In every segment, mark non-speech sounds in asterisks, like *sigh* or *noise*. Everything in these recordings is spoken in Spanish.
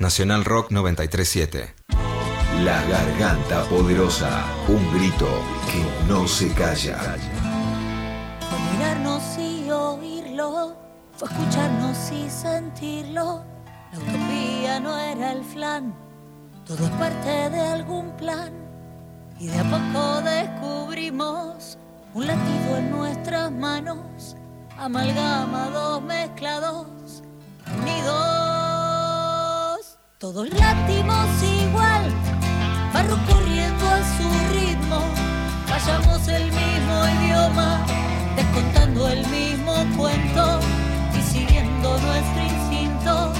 Nacional Rock 937. La garganta poderosa, un grito que no se calla. Fue mirarnos y oírlo, fue escucharnos y sentirlo. La utopía no era el flan, todo es parte de algún plan. Y de a poco descubrimos un latido en nuestras manos, amalgamados, mezclados, Todos latimos igual, barro corriendo a su ritmo, fallamos el mismo idioma, descontando el mismo cuento y siguiendo nuestro instinto,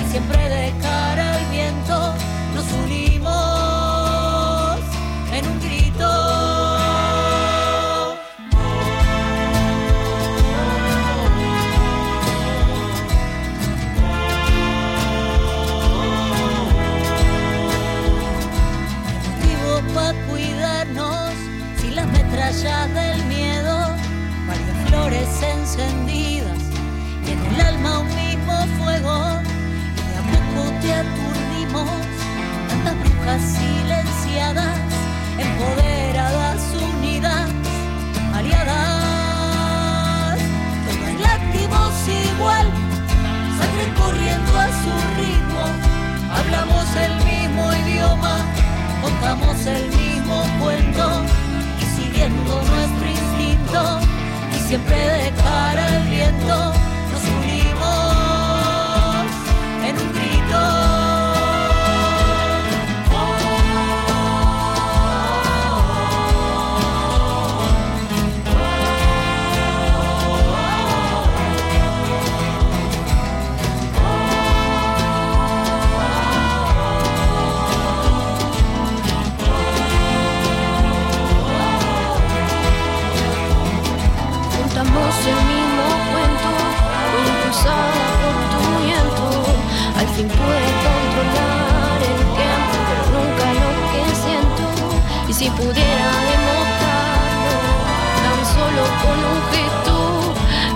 y siempre de cara al viento nos unimos silenciadas empoderadas unidas aliadas todas láctimos igual sangre corriendo a su ritmo hablamos el mismo idioma contamos el mismo cuento y siguiendo nuestro instinto y siempre de cara al viento nos unimos en un grito. Por tu viento. Al fin pude controlar el tiempo, pero nunca lo que siento. Y si pudiera demostrarlo, tan solo con un gesto,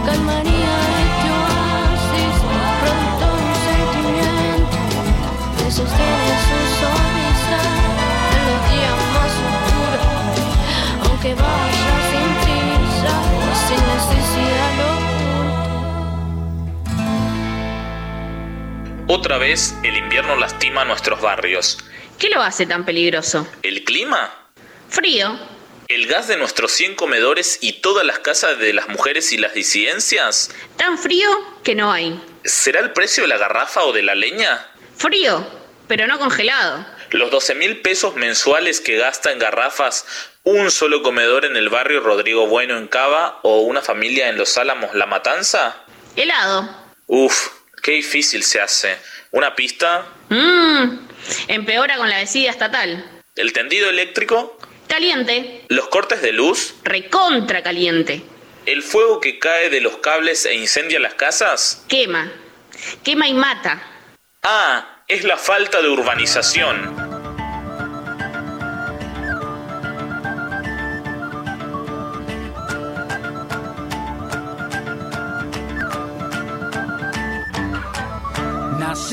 calmaría Otra vez el invierno lastima nuestros barrios. ¿Qué lo hace tan peligroso? ¿El clima? Frío. ¿El gas de nuestros 100 comedores y todas las casas de las mujeres y las disidencias? Tan frío que no hay. ¿Será el precio de la garrafa o de la leña? Frío, pero no congelado. ¿Los 12 mil pesos mensuales que gasta en garrafas un solo comedor en el barrio Rodrigo Bueno en Cava o una familia en Los Álamos La Matanza? Helado. Uf, qué difícil se hace. ¿Una pista? Mmm. Empeora con la vecida estatal. ¿El tendido eléctrico? Caliente. ¿Los cortes de luz? Recontra caliente. ¿El fuego que cae de los cables e incendia las casas? Quema. Quema y mata. Ah, es la falta de urbanización.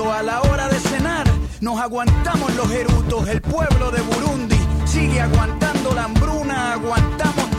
a la hora de cenar. Nos aguantamos los erutos, el pueblo de Burundi sigue aguantando la hambruna. Aguantamos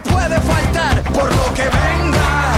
puede faltar, por lo que venga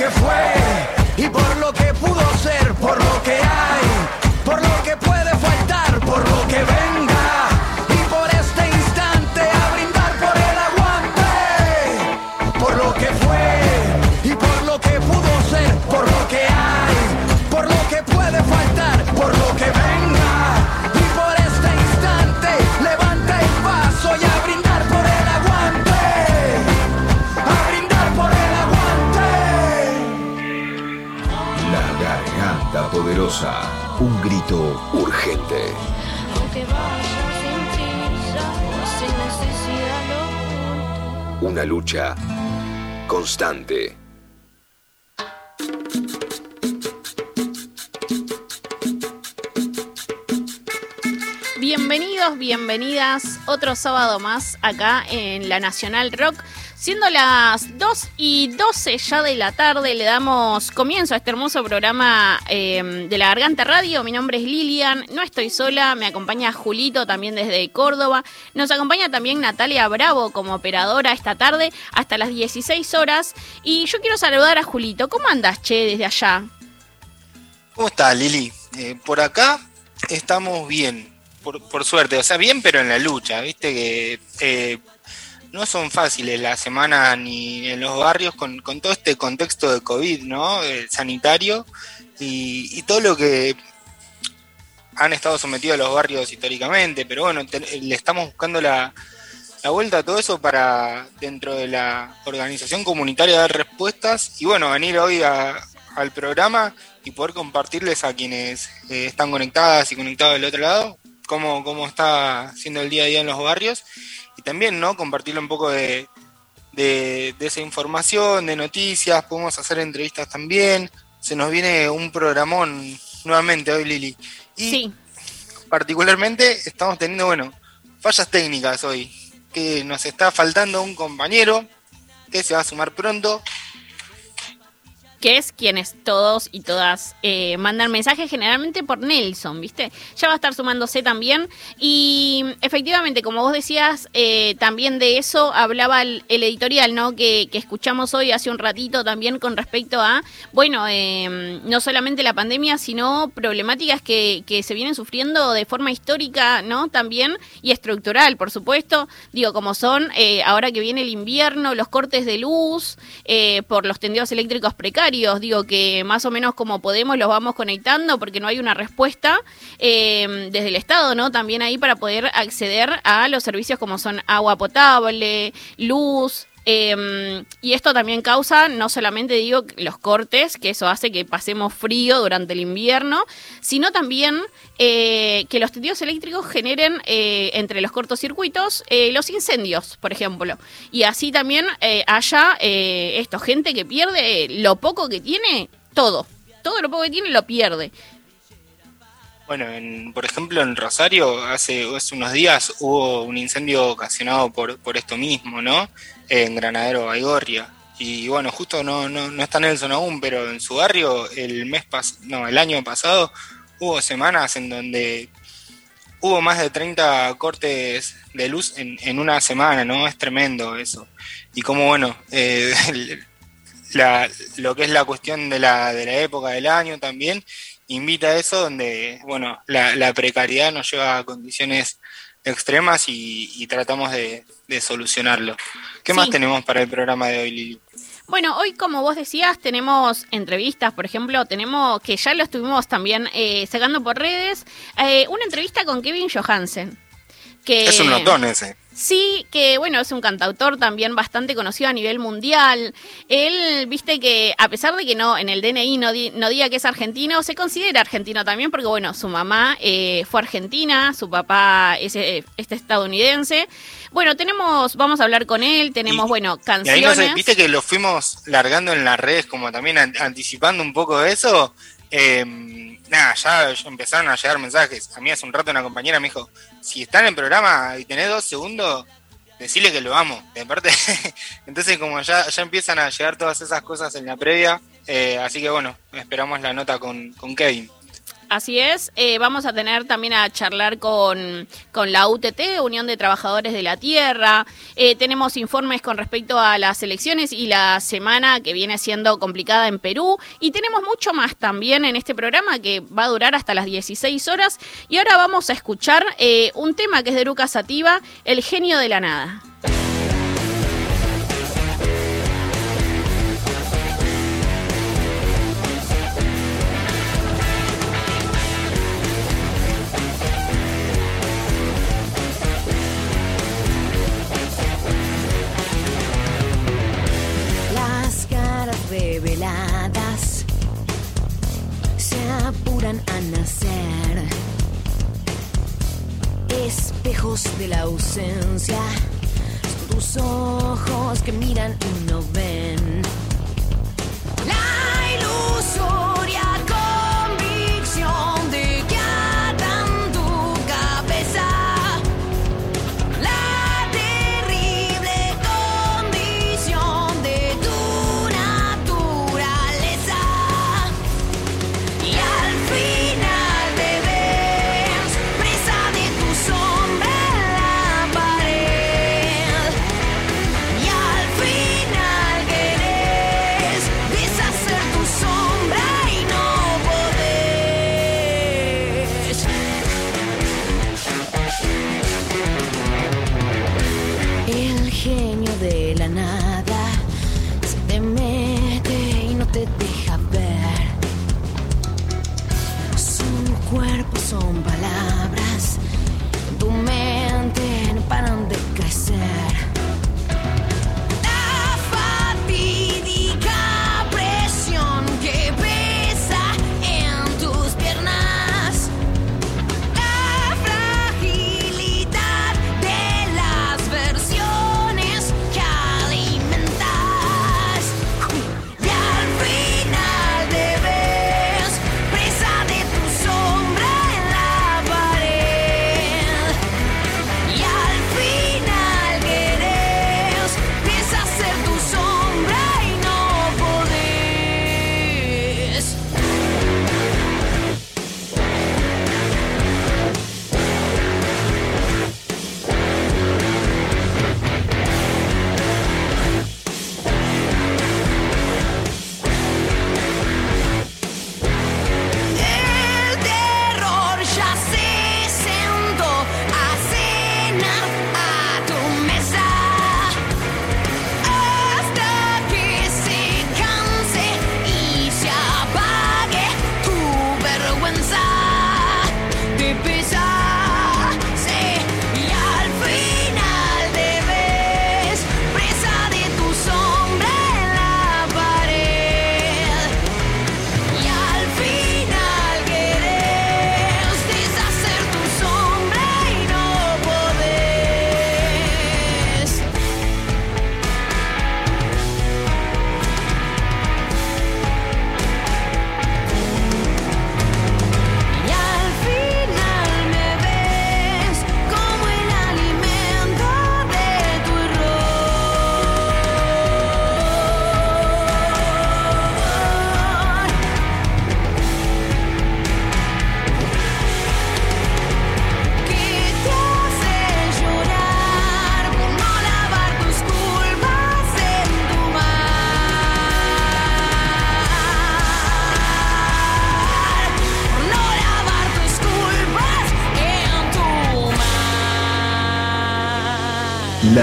Que fue oculto. Una lucha constante. Bienvenidos, bienvenidas otro sábado más acá en la Nacional Rock. Siendo las 2 y 12 ya de la tarde, le damos comienzo a este hermoso programa eh, de la Garganta Radio. Mi nombre es Lilian, no estoy sola, me acompaña Julito también desde Córdoba. Nos acompaña también Natalia Bravo como operadora esta tarde hasta las 16 horas. Y yo quiero saludar a Julito. ¿Cómo andas, che, desde allá? ¿Cómo estás, Lili? Eh, por acá estamos bien, por, por suerte. O sea, bien, pero en la lucha. Viste que eh, no son fáciles las semanas ni en los barrios con, con todo este contexto de COVID, ¿no? Eh, sanitario y, todo lo que han estado sometidos los barrios históricamente. Pero bueno, te- le estamos buscando la, la vuelta a todo eso para, dentro de la organización comunitaria, dar respuestas y bueno, venir hoy a- al programa y poder compartirles a quienes eh, están conectadas y conectados del otro lado cómo, cómo está siendo el día a día en los barrios y también no compartirle un poco de, de, de esa información, de noticias, podemos hacer entrevistas también. Se nos viene un programón nuevamente hoy, Lili. Y Sí. particularmente estamos teniendo, bueno, fallas técnicas hoy, que nos está faltando un compañero que se va a sumar pronto. Que es quienes todos y todas eh, mandan mensajes generalmente por Nelson, ¿viste? Ya va a estar sumándose también. Y efectivamente, como vos decías, eh, también de eso hablaba el, editorial, ¿no? Que, que, escuchamos hoy hace un ratito también con respecto a, bueno, eh, no solamente la pandemia, sino problemáticas que, que se vienen sufriendo de forma histórica, ¿no? También y estructural, por supuesto. Digo, como son eh, ahora que viene el invierno, los cortes de luz por los tendidos eléctricos precarios digo que más o menos como podemos los vamos conectando porque no hay una respuesta eh, desde el Estado, ¿no? También ahí para poder acceder a los servicios como son agua potable, luz, eh, y esto también causa, no solamente digo los cortes, que eso hace que pasemos frío durante el invierno, sino también eh, que los tendidos eléctricos generen eh, entre los cortocircuitos eh, los incendios, por ejemplo. Y así también eh, haya esto, gente que pierde lo poco que tiene, todo. Todo lo poco que tiene lo pierde. Bueno, en, por ejemplo, en Rosario hace, hace, unos días hubo un incendio ocasionado por, por esto mismo, ¿no? En Granadero Baigorria. Y bueno, justo no, no, no está Nelson aún, pero en su barrio el mes pas no, el año pasado hubo semanas en donde hubo más de 30 cortes de luz en, en una semana, ¿no? Es tremendo eso. Y como bueno, eh, *laughs* la, lo que es la cuestión de la, de la época del año también, invita a eso donde, bueno, la, la precariedad nos lleva a condiciones extremas y, y tratamos de, de, solucionarlo. ¿Qué sí. más tenemos para el programa de hoy, Lili? Bueno, hoy como vos decías, tenemos entrevistas, por ejemplo, tenemos, que ya lo estuvimos también eh, sacando por redes, eh, una entrevista con Kevin Johansen. Que, es un notón ese. Sí, que bueno, es un cantautor también bastante conocido a nivel mundial. Él, viste que a pesar de que no en el DNI no, di, no diga que es argentino, se considera argentino también porque bueno, su mamá eh, fue argentina, su papá es, es estadounidense. Bueno, tenemos, vamos a hablar con él, tenemos, y, bueno, canciones. Y ahí no sé, viste que lo fuimos largando en las redes, como también anticipando un poco de eso. Eh, nada, ya empezaron a llegar mensajes. A mí hace un rato una compañera me dijo, si está en programa y tenés dos segundos, decirle que lo amo. De parte, *laughs* entonces como ya, ya empiezan a llegar todas esas cosas en la previa, eh, así que bueno, esperamos la nota con, con Kevin. Así es, eh, vamos a tener también a charlar con, con, la UTT, Unión de Trabajadores de la Tierra. Eh, tenemos informes con respecto a las elecciones y la semana que viene siendo complicada en Perú. Y tenemos mucho más también en este programa que va a durar hasta las 16 horas. Y ahora vamos a escuchar eh, un tema que es de Lucas Sativa, El genio de la nada. Apuran a nacer. Espejos de la ausencia, son tus ojos que miran y no ven. La ilusoria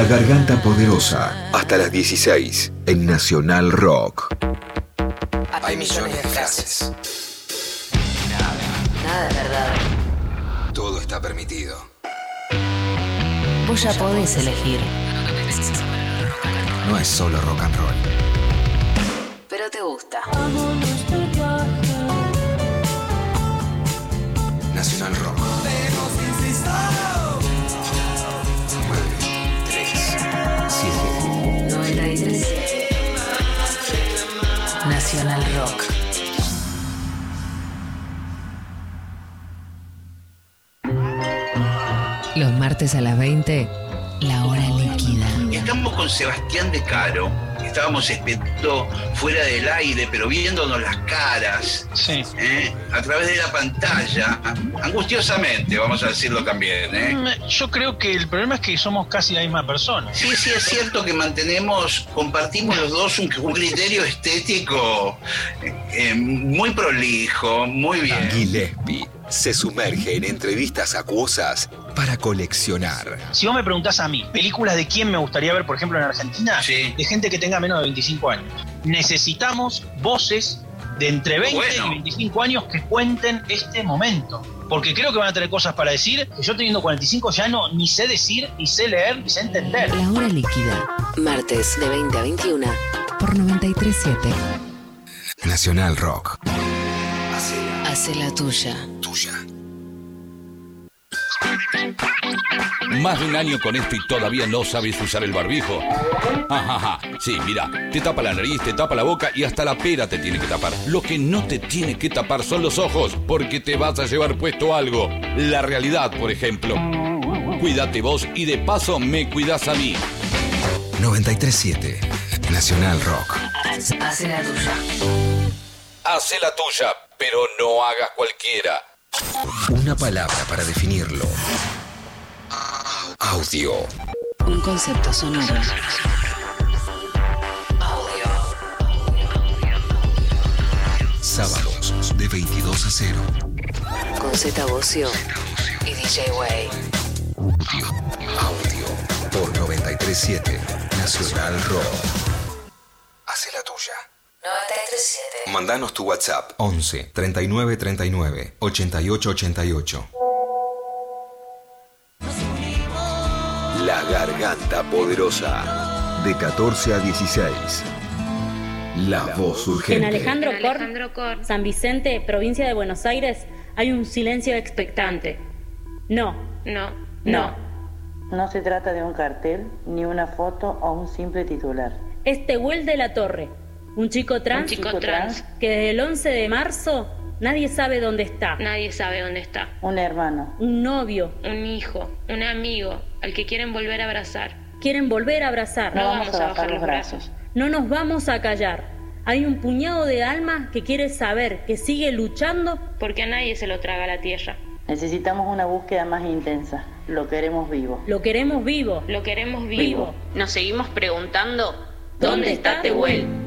Garganta Poderosa, hasta las 16, en Nacional Rock. Hay millones de frases. Nada es verdad. Todo está permitido. Vos ya podés elegir, No es solo rock and roll. Martes a las 20, la hora líquida. Estamos con Sebastián de Caro. Estábamos esperando fuera del aire, pero viéndonos las caras ¿eh? a través de la pantalla, angustiosamente, vamos a decirlo también. ¿eh? Mm, Yo creo que el problema es que somos casi la misma persona. Sí, sí, es cierto que mantenemos, compartimos los dos un, un criterio estético eh, muy prolijo, muy bien. Gillespie se sumerge en entrevistas acuosas para coleccionar. Si vos me preguntás a mí, películas de quién me gustaría ver, por ejemplo, en Argentina, de gente que tenga menos de 25 años. Necesitamos voces de entre 20 y 25 años que cuenten este momento. Porque creo que van a tener cosas para decir que yo teniendo 45 ya no ni sé decir, ni sé leer, ni sé entender. La hora líquida. Martes de 20 a 21 por 937. Nacional Rock. Hace la tuya. Tuya. Más de un año con esto y todavía no sabes usar el barbijo. Ajaja, sí, mira, te tapa la nariz, te tapa la boca y hasta la pera te tiene que tapar. Lo que no te tiene que tapar son los ojos, porque te vas a llevar puesto algo. La realidad, por ejemplo. Cuídate vos y de paso me cuidas a mí. 937. Nacional Rock. Hace la tuya. Hace la tuya, pero no hagas cualquiera. Una palabra para definirlo. Audio. Un concepto sonoro. Sábados de 22 a 0. Con Z Bocio y DJ Way. Audio por 937 Nacional Rock. Hace la tuya. 937. Mandanos tu WhatsApp 11 39 39 88 88. Garganta Poderosa, de 14 a 16. La voz En urgente. Alejandro Korn, San Vicente, provincia de Buenos Aires, hay un silencio expectante. No. No. No. No se trata de un cartel, ni una foto o un simple titular. Es Tehuel de la Torre, un chico trans, Un chico trans. que desde el 11 de marzo nadie sabe dónde está. Nadie sabe dónde está. Un hermano. Un novio. Un hijo, un amigo, al que quieren volver a abrazar. Quieren volver a abrazar. No vamos a bajar los brazos. No nos vamos a callar. Hay un puñado de almas que quiere saber, que sigue luchando. Porque a nadie se lo traga la tierra. Necesitamos una búsqueda más intensa. Lo queremos vivo. Lo queremos vivo. Lo queremos vivo. Vivo. Nos seguimos preguntando, ¿Dónde está Tehuel?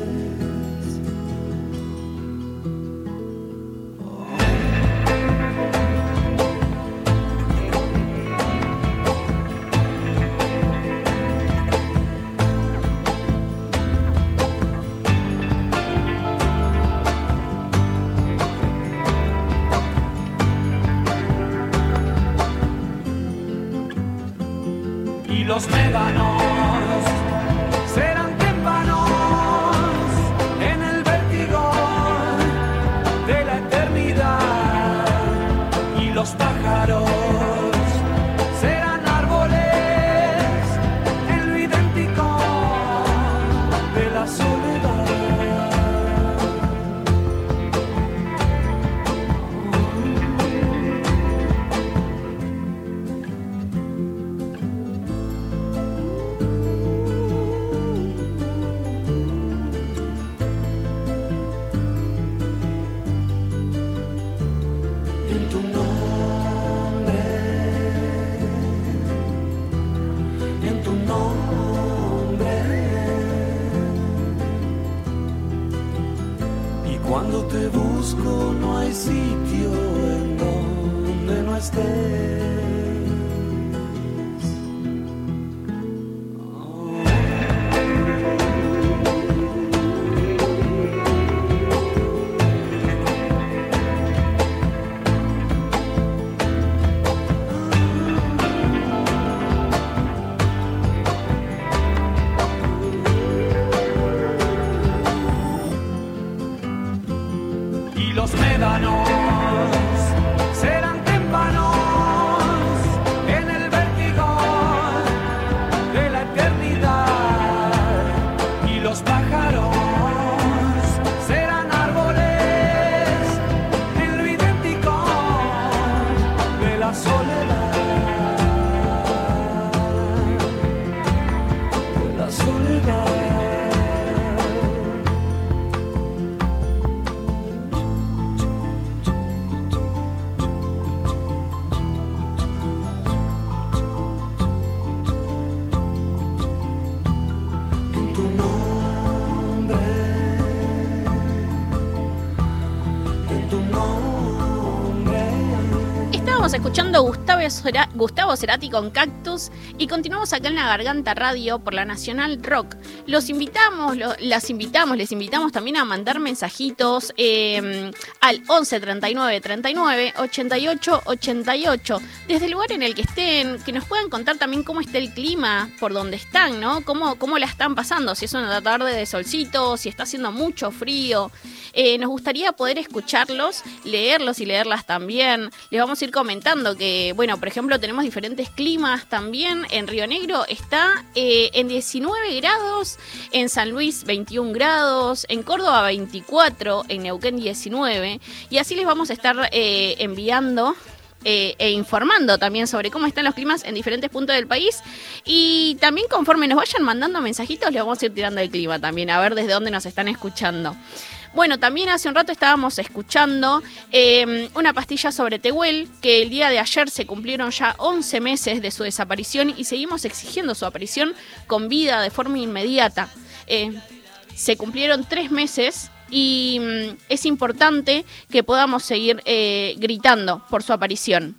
Sitio en donde no estés. Gustavo, Cera- Gustavo Cerati con Cactus y continuamos acá en la Garganta Radio por la Nacional Rock. Los invitamos, lo- las invitamos, les invitamos también a mandar mensajitos eh, al 11 39 39 88 88 desde el lugar en el que estén, que nos puedan contar también cómo está el clima por donde están, ¿no? Cómo, cómo la están pasando, si es una tarde de solcito, si está haciendo mucho frío. Eh, nos gustaría poder escucharlos, leerlos y leerlas también. Les vamos a ir comentando que, bueno, por ejemplo, tenemos diferentes climas también. En Río Negro está eh, en 19 grados, en San Luis 21 grados, en Córdoba 24, en Neuquén 19. Y así les vamos a estar eh, enviando eh, e informando también sobre cómo están los climas en diferentes puntos del país. Y también conforme nos vayan mandando mensajitos, les vamos a ir tirando el clima también, a ver desde dónde nos están escuchando. Bueno, también hace un rato estábamos escuchando eh, una pastilla sobre Tehuel, que el día de ayer se cumplieron ya 11 meses de su desaparición y seguimos exigiendo su aparición con vida de forma inmediata. Eh, se cumplieron tres meses y mm, es importante que podamos seguir eh, gritando por su aparición.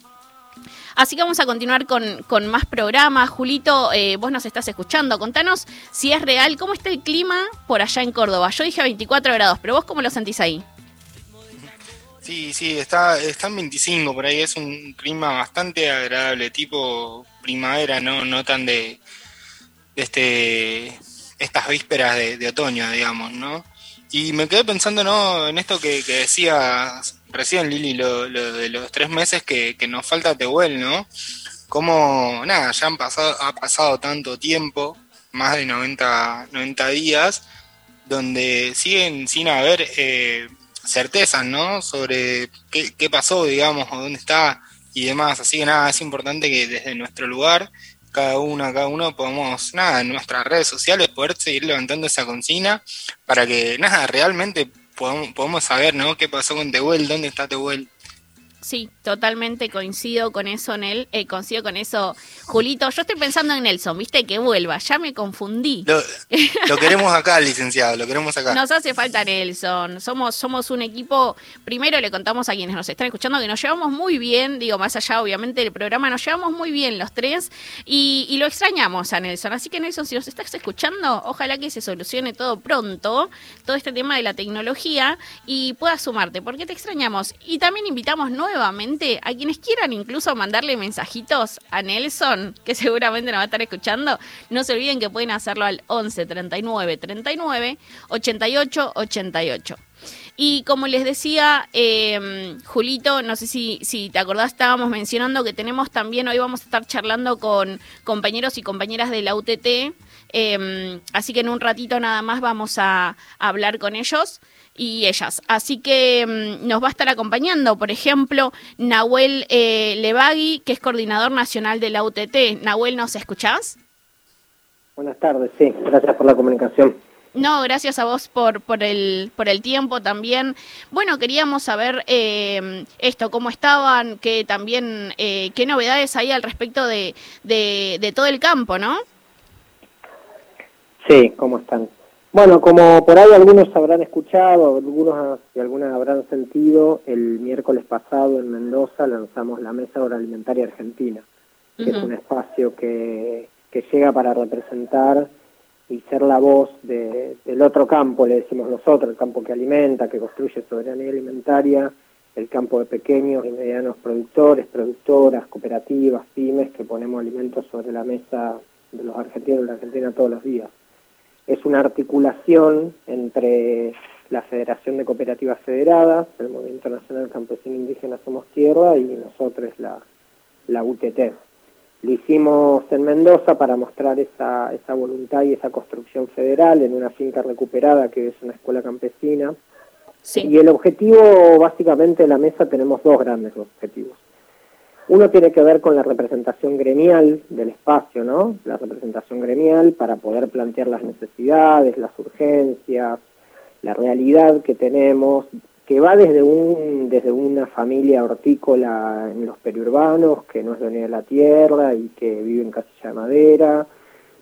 Así que vamos a continuar con, con más programas. Julito, eh, vos nos estás escuchando. Contanos si es real, cómo está el clima por allá en Córdoba. Yo dije 24 grados, pero vos cómo lo sentís ahí. Sí, sí, está, está en 25 por ahí, es un clima bastante agradable, tipo primavera, no, no tan de, de este estas vísperas de, otoño, digamos, ¿no? Y me quedé pensando, ¿no? En esto que decías recién, Lili, lo, lo de los tres meses que, nos falta Tehuel, ¿no? Como, nada, ya han pasado, ha pasado tanto tiempo, más de 90, 90 días, donde siguen sin haber eh, certezas, ¿no? Sobre qué, qué pasó, digamos, o dónde está y demás. Así que nada, es importante que desde nuestro lugar, cada uno, cada uno, podamos, nada, en nuestras redes sociales, poder seguir levantando esa consigna para que, nada, realmente podamos saber, ¿no? ¿Qué pasó con Tehuel? ¿Dónde está Tehuel? Sí, totalmente coincido con eso, Nel, eh, coincido con eso, Julito. Yo estoy pensando en Nelson, viste, que vuelva, ya me confundí. Lo, *laughs* lo queremos acá, licenciado, lo queremos acá. Nos hace falta Nelson. Somos, somos un equipo. Primero le contamos a quienes nos están escuchando que nos llevamos muy bien. Digo, más allá, obviamente, del programa, nos llevamos muy bien los tres y, y lo extrañamos a Nelson. Así que, Nelson, si nos estás escuchando, ojalá que se solucione todo pronto, todo este tema de la tecnología y puedas sumarte, porque te extrañamos. Y también invitamos nuevamente nuevamente a quienes quieran incluso mandarle mensajitos a Nelson, que *laughs* seguramente nos va a estar escuchando. No se olviden que pueden hacerlo al 11 39 39 88 88. Y como les decía, eh, Julito, no sé si, si te acordás, estábamos mencionando que tenemos también, hoy vamos a estar charlando con compañeros y compañeras de la UTT, em, así que en un ratito nada más vamos a, hablar con ellos y ellas. Así que em, nos va a estar acompañando, por ejemplo, Nahuel eh, Levagui, que es coordinador nacional de la UTT. Nahuel, ¿nos escuchás? Buenas tardes, sí, gracias por la comunicación. No, gracias a vos por, por, el, por el tiempo también. Bueno, queríamos saber eh, esto, cómo estaban, que también, eh, qué novedades hay al respecto de, de, todo el campo, ¿no? Sí, cómo están. Bueno, como por ahí algunos habrán escuchado, algunos y algunas habrán sentido, el miércoles pasado en Mendoza lanzamos la Mesa Agroalimentaria Argentina, que es un espacio que, que llega para representar y ser la voz del otro campo, le decimos nosotros, el campo que alimenta, que construye soberanía alimentaria, el campo de pequeños y medianos productores, productoras, cooperativas, pymes, que ponemos alimentos sobre la mesa de los argentinos y de la Argentina todos los días. Es una articulación entre la Federación de Cooperativas Federadas, el Movimiento Nacional Campesino Indígena Somos Tierra y nosotros la, la UTT. Lo hicimos en Mendoza para mostrar esa, esa voluntad y esa construcción federal en una finca recuperada que es una escuela campesina. Y el objetivo, básicamente, de la mesa tenemos dos grandes objetivos. Uno tiene que ver con la representación gremial del espacio, ¿no? La representación gremial para poder plantear las necesidades, las urgencias, la realidad que tenemos que va desde, un, desde una familia hortícola en los periurbanos, que no es dueña de la tierra y que vive en casilla de madera,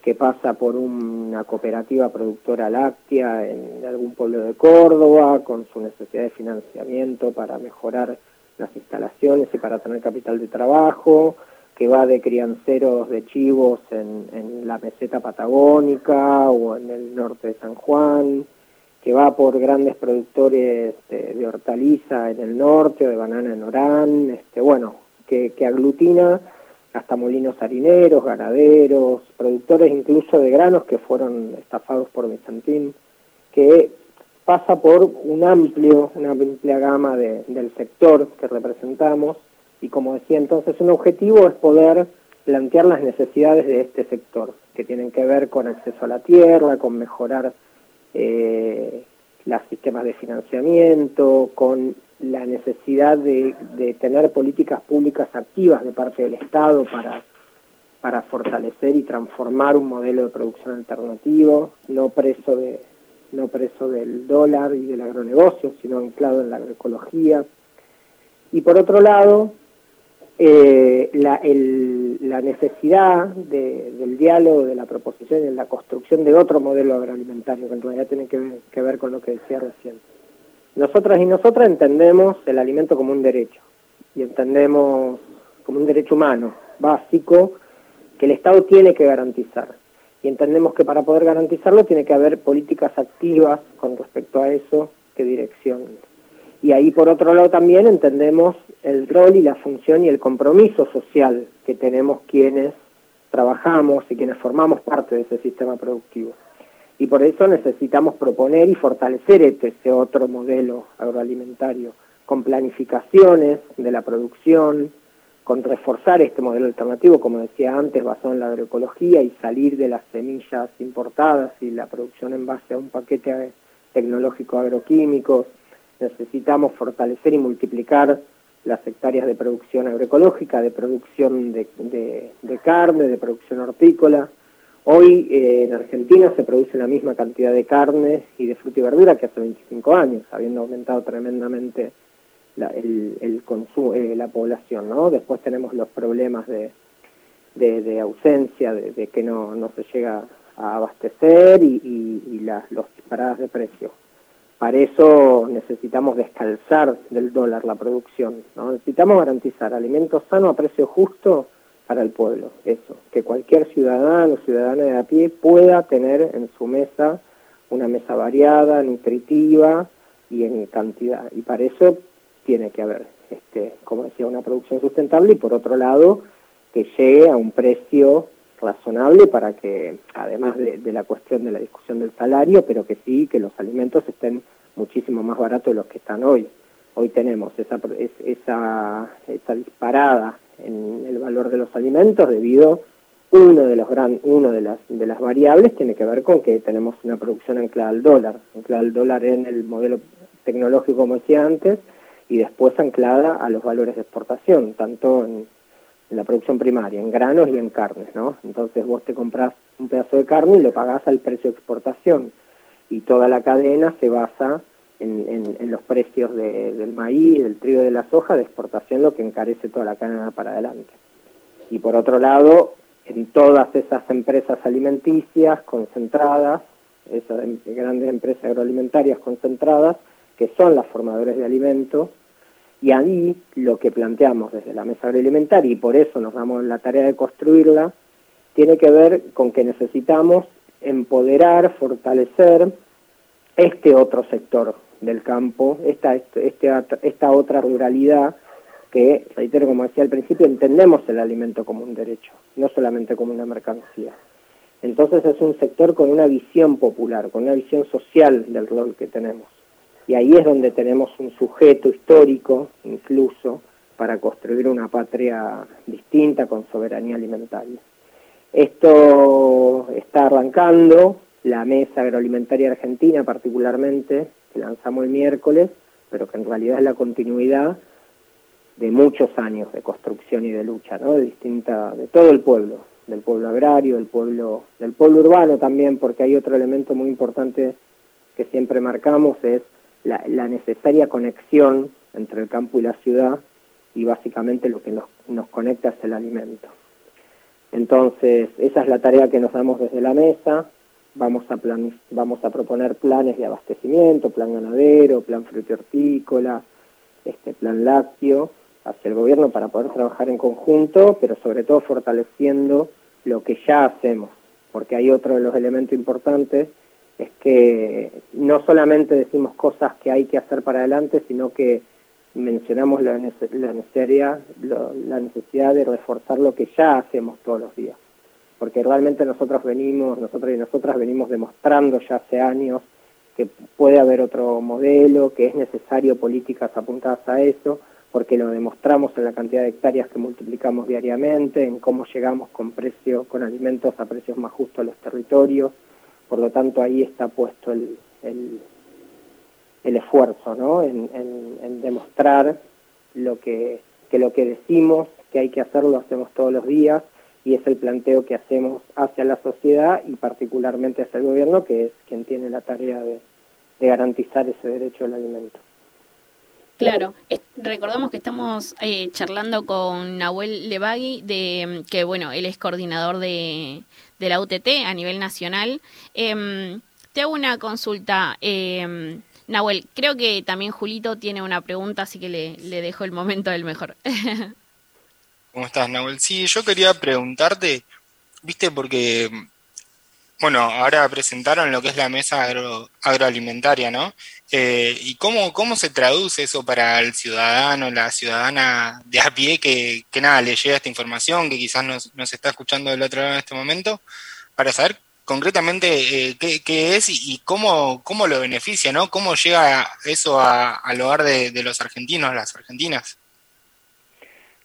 que pasa por una cooperativa productora láctea en algún pueblo de Córdoba, con su necesidad de financiamiento para mejorar las instalaciones y para tener capital de trabajo, que va de crianceros de chivos en, en la meseta patagónica o en el norte de San Juan, que va por grandes productores de, hortaliza en el norte o de banana en Orán, este, bueno, que, aglutina hasta molinos harineros, ganaderos, productores incluso de granos que fueron estafados por Bizantín, que pasa por un amplio, una amplia gama del sector que representamos y como decía entonces un objetivo es poder plantear las necesidades de este sector, que tienen que ver con acceso a la tierra, con mejorar eh, los sistemas de financiamiento, con la necesidad de, tener políticas públicas activas de parte del Estado para, para fortalecer y transformar un modelo de producción alternativo, no preso, de, no preso del dólar y del agronegocio, sino anclado en la agroecología. Y por otro lado, eh, la, la, necesidad del diálogo, de la proposición y de la construcción de otro modelo agroalimentario, que en realidad tiene que ver, con lo que decía recién. Nosotras y nosotras entendemos el alimento como un derecho y entendemos como un derecho humano básico que el Estado tiene que garantizar. Y entendemos que para poder garantizarlo tiene que haber políticas activas con respecto a eso que direccionen. Y ahí por otro lado también entendemos el rol y la función y el compromiso social que tenemos quienes trabajamos y quienes formamos parte de ese sistema productivo. Y por eso necesitamos proponer y fortalecer este, ese otro modelo agroalimentario, con planificaciones de la producción, con reforzar este modelo alternativo, como decía antes, basado en la agroecología y salir de las semillas importadas y la producción en base a un paquete tecnológico agroquímicos, necesitamos fortalecer y multiplicar las hectáreas de producción agroecológica, de producción de, carne, de producción hortícola. Hoy eh, en Argentina se produce la misma cantidad de carne y de fruta y verdura que hace 25 años, habiendo aumentado tremendamente la, el, consumo, eh, la población. ¿no? Después tenemos los problemas de, de, ausencia, de, que no, no se llega a abastecer y, y, las disparadas de precios. Para eso necesitamos descalzar del dólar la producción. Necesitamos garantizar alimentos sanos a precio justo para el pueblo. Eso, que cualquier ciudadano o ciudadana de a pie pueda tener en su mesa una mesa variada, nutritiva y en cantidad. Y para eso tiene que haber este, como decía, una producción sustentable y por otro lado, que llegue a un precio razonable para que, además de, la cuestión de la discusión del salario, pero que sí, que los alimentos estén muchísimo más baratos de los que están hoy. Hoy tenemos esa, esa, esa disparada en el valor de los alimentos debido uno de los gran, uno de las de las variables tiene que ver con que tenemos una producción anclada al dólar, anclada al dólar en el modelo tecnológico como decía antes y después anclada a los valores de exportación, tanto en, la producción primaria, en granos y en carnes, ¿no? Entonces vos te compras un pedazo de carne y lo pagás al precio de exportación y toda la cadena se basa en, los precios del maíz, del trigo y de la soja de exportación, lo que encarece toda la cadena para adelante. Y por otro lado, en todas esas empresas alimenticias concentradas, esas em, grandes empresas agroalimentarias concentradas, que son las formadores de alimentos, y ahí lo que planteamos desde la mesa agroalimentaria, y por eso nos damos la tarea de construirla, tiene que ver con que necesitamos empoderar, fortalecer este otro sector del campo, esta, este, esta otra ruralidad que, reitero, como decía al principio, entendemos el alimento como un derecho, no solamente como una mercancía. Entonces es un sector con una visión popular, con una visión social del rol que tenemos. Y ahí es donde tenemos un sujeto histórico, incluso, para construir una patria distinta con soberanía alimentaria. Esto está arrancando, la Mesa Agroalimentaria Argentina particularmente, que lanzamos el miércoles, pero que en realidad es la continuidad de muchos años de construcción y de lucha, ¿no? De distinta, de todo el pueblo, del pueblo agrario, del pueblo, del pueblo urbano también, porque hay otro elemento muy importante que siempre marcamos, es la, necesaria conexión entre el campo y la ciudad, y básicamente lo que nos, nos conecta es el alimento. Entonces, esa es la tarea que nos damos desde la mesa, vamos a, plan, vamos a proponer planes de abastecimiento, plan ganadero, plan hortícola, este plan lácteo, hacia el gobierno para poder trabajar en conjunto, pero sobre todo fortaleciendo lo que ya hacemos, porque hay otro de los elementos importantes, es que no solamente decimos cosas que hay que hacer para adelante, sino que mencionamos la, necesidad, la necesidad de reforzar lo que ya hacemos todos los días. Porque realmente nosotros venimos, nosotros y nosotras venimos demostrando ya hace años que puede haber otro modelo, que es necesario políticas apuntadas a eso, porque lo demostramos en la cantidad de hectáreas que multiplicamos diariamente, en cómo llegamos con precio, con alimentos a precios más justos a los territorios, por lo tanto ahí está puesto el, el, esfuerzo, ¿no? En, en, demostrar lo que, que lo que decimos que hay que hacer lo hacemos todos los días y es el planteo que hacemos hacia la sociedad y particularmente hacia el gobierno, que es quien tiene la tarea de, garantizar ese derecho al alimento. Claro, recordamos que estamos eh, charlando con Nahuel Levagui, de, que bueno, él es coordinador de, de la UTT a nivel nacional. Em, te hago una consulta, em, Nahuel, creo que también Julito tiene una pregunta, así que le, le dejo el momento del mejor. *laughs* ¿Cómo estás, Nahuel? Sí, yo quería preguntarte, viste, porque, bueno, ahora presentaron lo que es la mesa agroalimentaria, ¿no? Eh, ¿Y cómo, cómo se traduce eso para el ciudadano, la ciudadana de a pie que, que nada, le llega esta información, que quizás nos, nos está escuchando del otro lado en este momento, para saber concretamente eh, qué, es y, cómo, cómo lo beneficia, ¿no? ¿Cómo llega eso al hogar de los argentinos, las argentinas?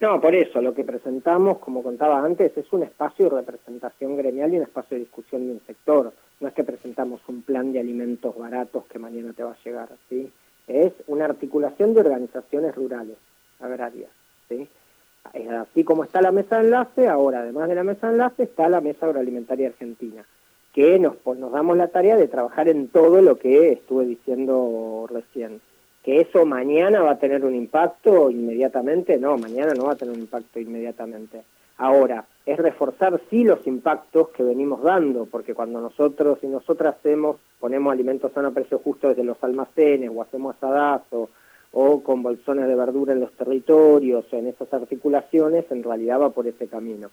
No, por eso, lo que presentamos, como contaba antes, es un espacio de representación gremial y un espacio de discusión de un sector. No es que presentamos un plan de alimentos baratos que mañana te va a llegar, ¿sí? Es una articulación de organizaciones rurales, agrarias, ¿sí? Así como está la mesa de enlace, ahora además de la mesa de enlace está la mesa agroalimentaria argentina, que nos, pues, nos damos la tarea de trabajar en todo lo que estuve diciendo recién que eso mañana va a tener un impacto inmediatamente, no, mañana no va a tener un impacto inmediatamente. Ahora, es reforzar sí los impactos que venimos dando, porque cuando nosotros y nosotras hacemos, ponemos alimentos a precio justo desde los almacenes, o hacemos asadazo, o con bolsones de verdura en los territorios, o en esas articulaciones, en realidad va por ese camino.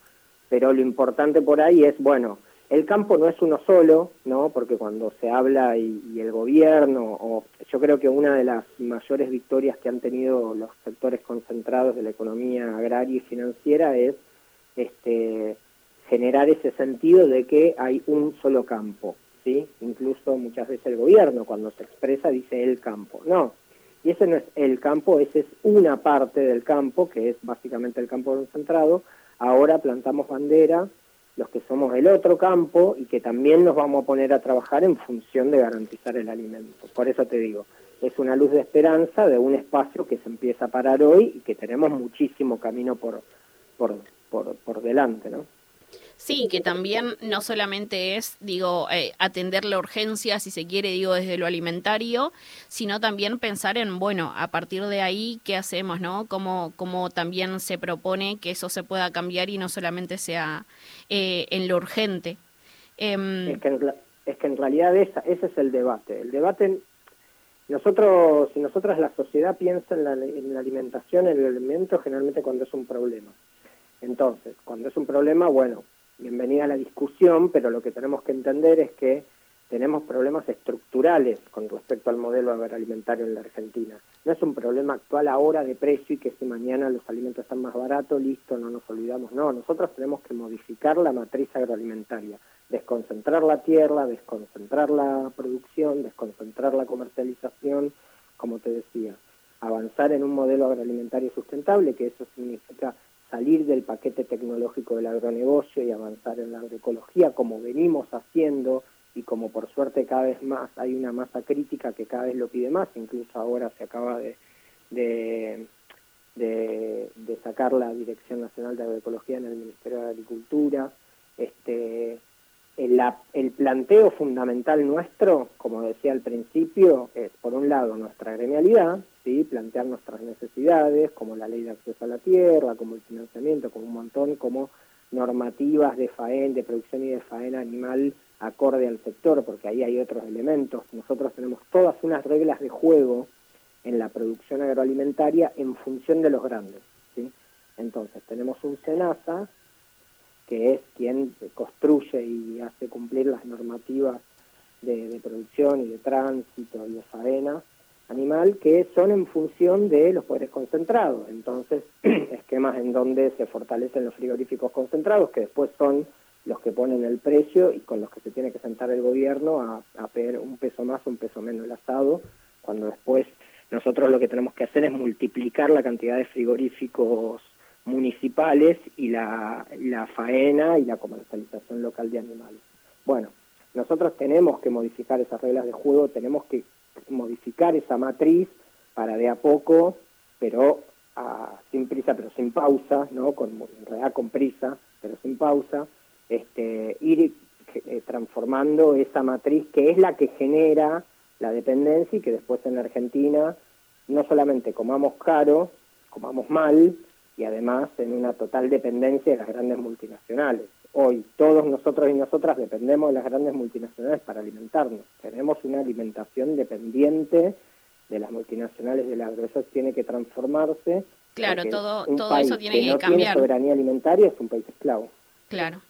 Pero lo importante por ahí es, bueno, el campo no es uno solo, ¿no? Porque cuando se habla y, el gobierno, o yo creo que una de las mayores victorias que han tenido los sectores concentrados de la economía agraria y financiera es este, generar ese sentido de que hay un solo campo, ¿sí? Incluso muchas veces el gobierno cuando se expresa dice el campo. No, y ese no es el campo, ese es una parte del campo, que es básicamente el campo concentrado. Ahora plantamos bandera los que somos el otro campo y que también nos vamos a poner a trabajar en función de garantizar el alimento. Por eso te digo, es una luz de esperanza de un espacio que se empieza a parar hoy y que tenemos muchísimo camino por, por, por, por delante, ¿no? Sí, que también no solamente es, digo, eh, atender la urgencia, si se quiere, digo, desde lo alimentario, sino también pensar en, bueno, a partir de ahí, ¿qué hacemos, no? Cómo, también se propone que eso se pueda cambiar y no solamente sea eh, en lo urgente. Em, es, que en, es que en realidad esa, ese es el debate. El debate, nosotros, si nosotras la sociedad piensa en la, en la alimentación, en el alimento, generalmente cuando es un problema. Entonces, cuando es un problema, bueno, bienvenida a la discusión, pero lo que tenemos que entender es que tenemos problemas estructurales con respecto al modelo agroalimentario en la Argentina. No es un problema actual ahora de precio y que si mañana los alimentos están más baratos, listo, no nos olvidamos. No, nosotros tenemos que modificar la matriz agroalimentaria, desconcentrar la tierra, desconcentrar la producción, desconcentrar la comercialización, como te decía, avanzar en un modelo agroalimentario sustentable, que eso significa salir del paquete tecnológico del agronegocio y avanzar en la agroecología como venimos haciendo y como por suerte cada vez más hay una masa crítica que cada vez lo pide más, incluso ahora se acaba de, de, sacar la Dirección Nacional de Agroecología en el Ministerio de Agricultura. Este, el planteo fundamental nuestro, como decía al principio, es por un lado nuestra gremialidad, plantear nuestras necesidades, como la ley de acceso a la tierra, como el financiamiento, como un montón, como normativas de faena, de producción y de faena animal acorde al sector, porque ahí hay otros elementos. Nosotros tenemos todas unas reglas de juego en la producción agroalimentaria en función de los grandes. ¿sí? Entonces, tenemos un SENASA, que es quien construye y hace cumplir las normativas de, de producción y de tránsito y de faena, animal que son en función de los poderes concentrados. Entonces, *clears throat* esquemas en donde se fortalecen los frigoríficos concentrados, que después son los que ponen el precio y con los que se tiene que sentar el gobierno a, pedir un peso más, un peso menos el asado, cuando después nosotros lo que tenemos que hacer es multiplicar la cantidad de frigoríficos municipales y la, la faena y la comercialización local de animales. Bueno, nosotros tenemos que modificar esas reglas de juego, tenemos que modificar esa matriz para de a poco, pero sin prisa, pero sin pausa, ¿no? Con, en realidad con prisa, pero sin pausa, este, ir eh, transformando esa matriz que es la que genera la dependencia y que después en la Argentina no solamente comamos caro, comamos mal y además en una total dependencia de las grandes multinacionales hoy todos nosotros y nosotras dependemos de las grandes multinacionales para alimentarnos. Tenemos una alimentación dependiente de las multinacionales del agro. Eso tiene que transformarse. Claro, todo, todo eso tiene que, que no cambiar. Tiene soberanía alimentaria es un país esclavo. Claro.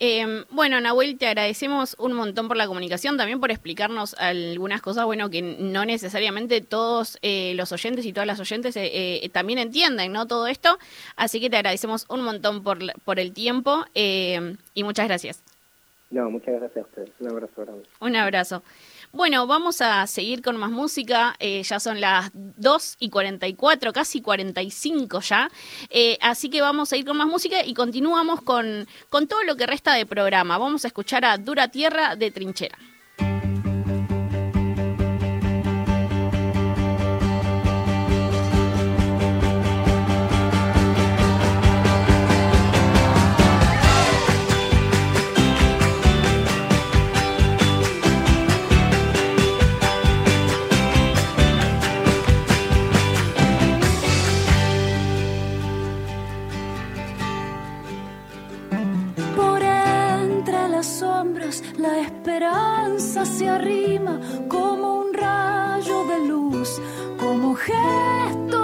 Eh, bueno, Nahuel, te agradecemos un montón por la comunicación, también por explicarnos algunas cosas, bueno, que no necesariamente todos eh, los oyentes y todas las oyentes eh, eh, también entienden, ¿no? Todo esto, así que te agradecemos un montón por, por el tiempo y muchas gracias. No, muchas gracias a ustedes. Un abrazo grande. Un abrazo. Bueno, vamos a seguir con más música. Eh, ya son las 2 y 44, casi 45 ya. Eh, así que vamos a ir con más música y continuamos con, con todo lo que resta de programa. Vamos a escuchar a Dura Tierra de Trinchera. La esperanza se arrima como un rayo de luz, como gesto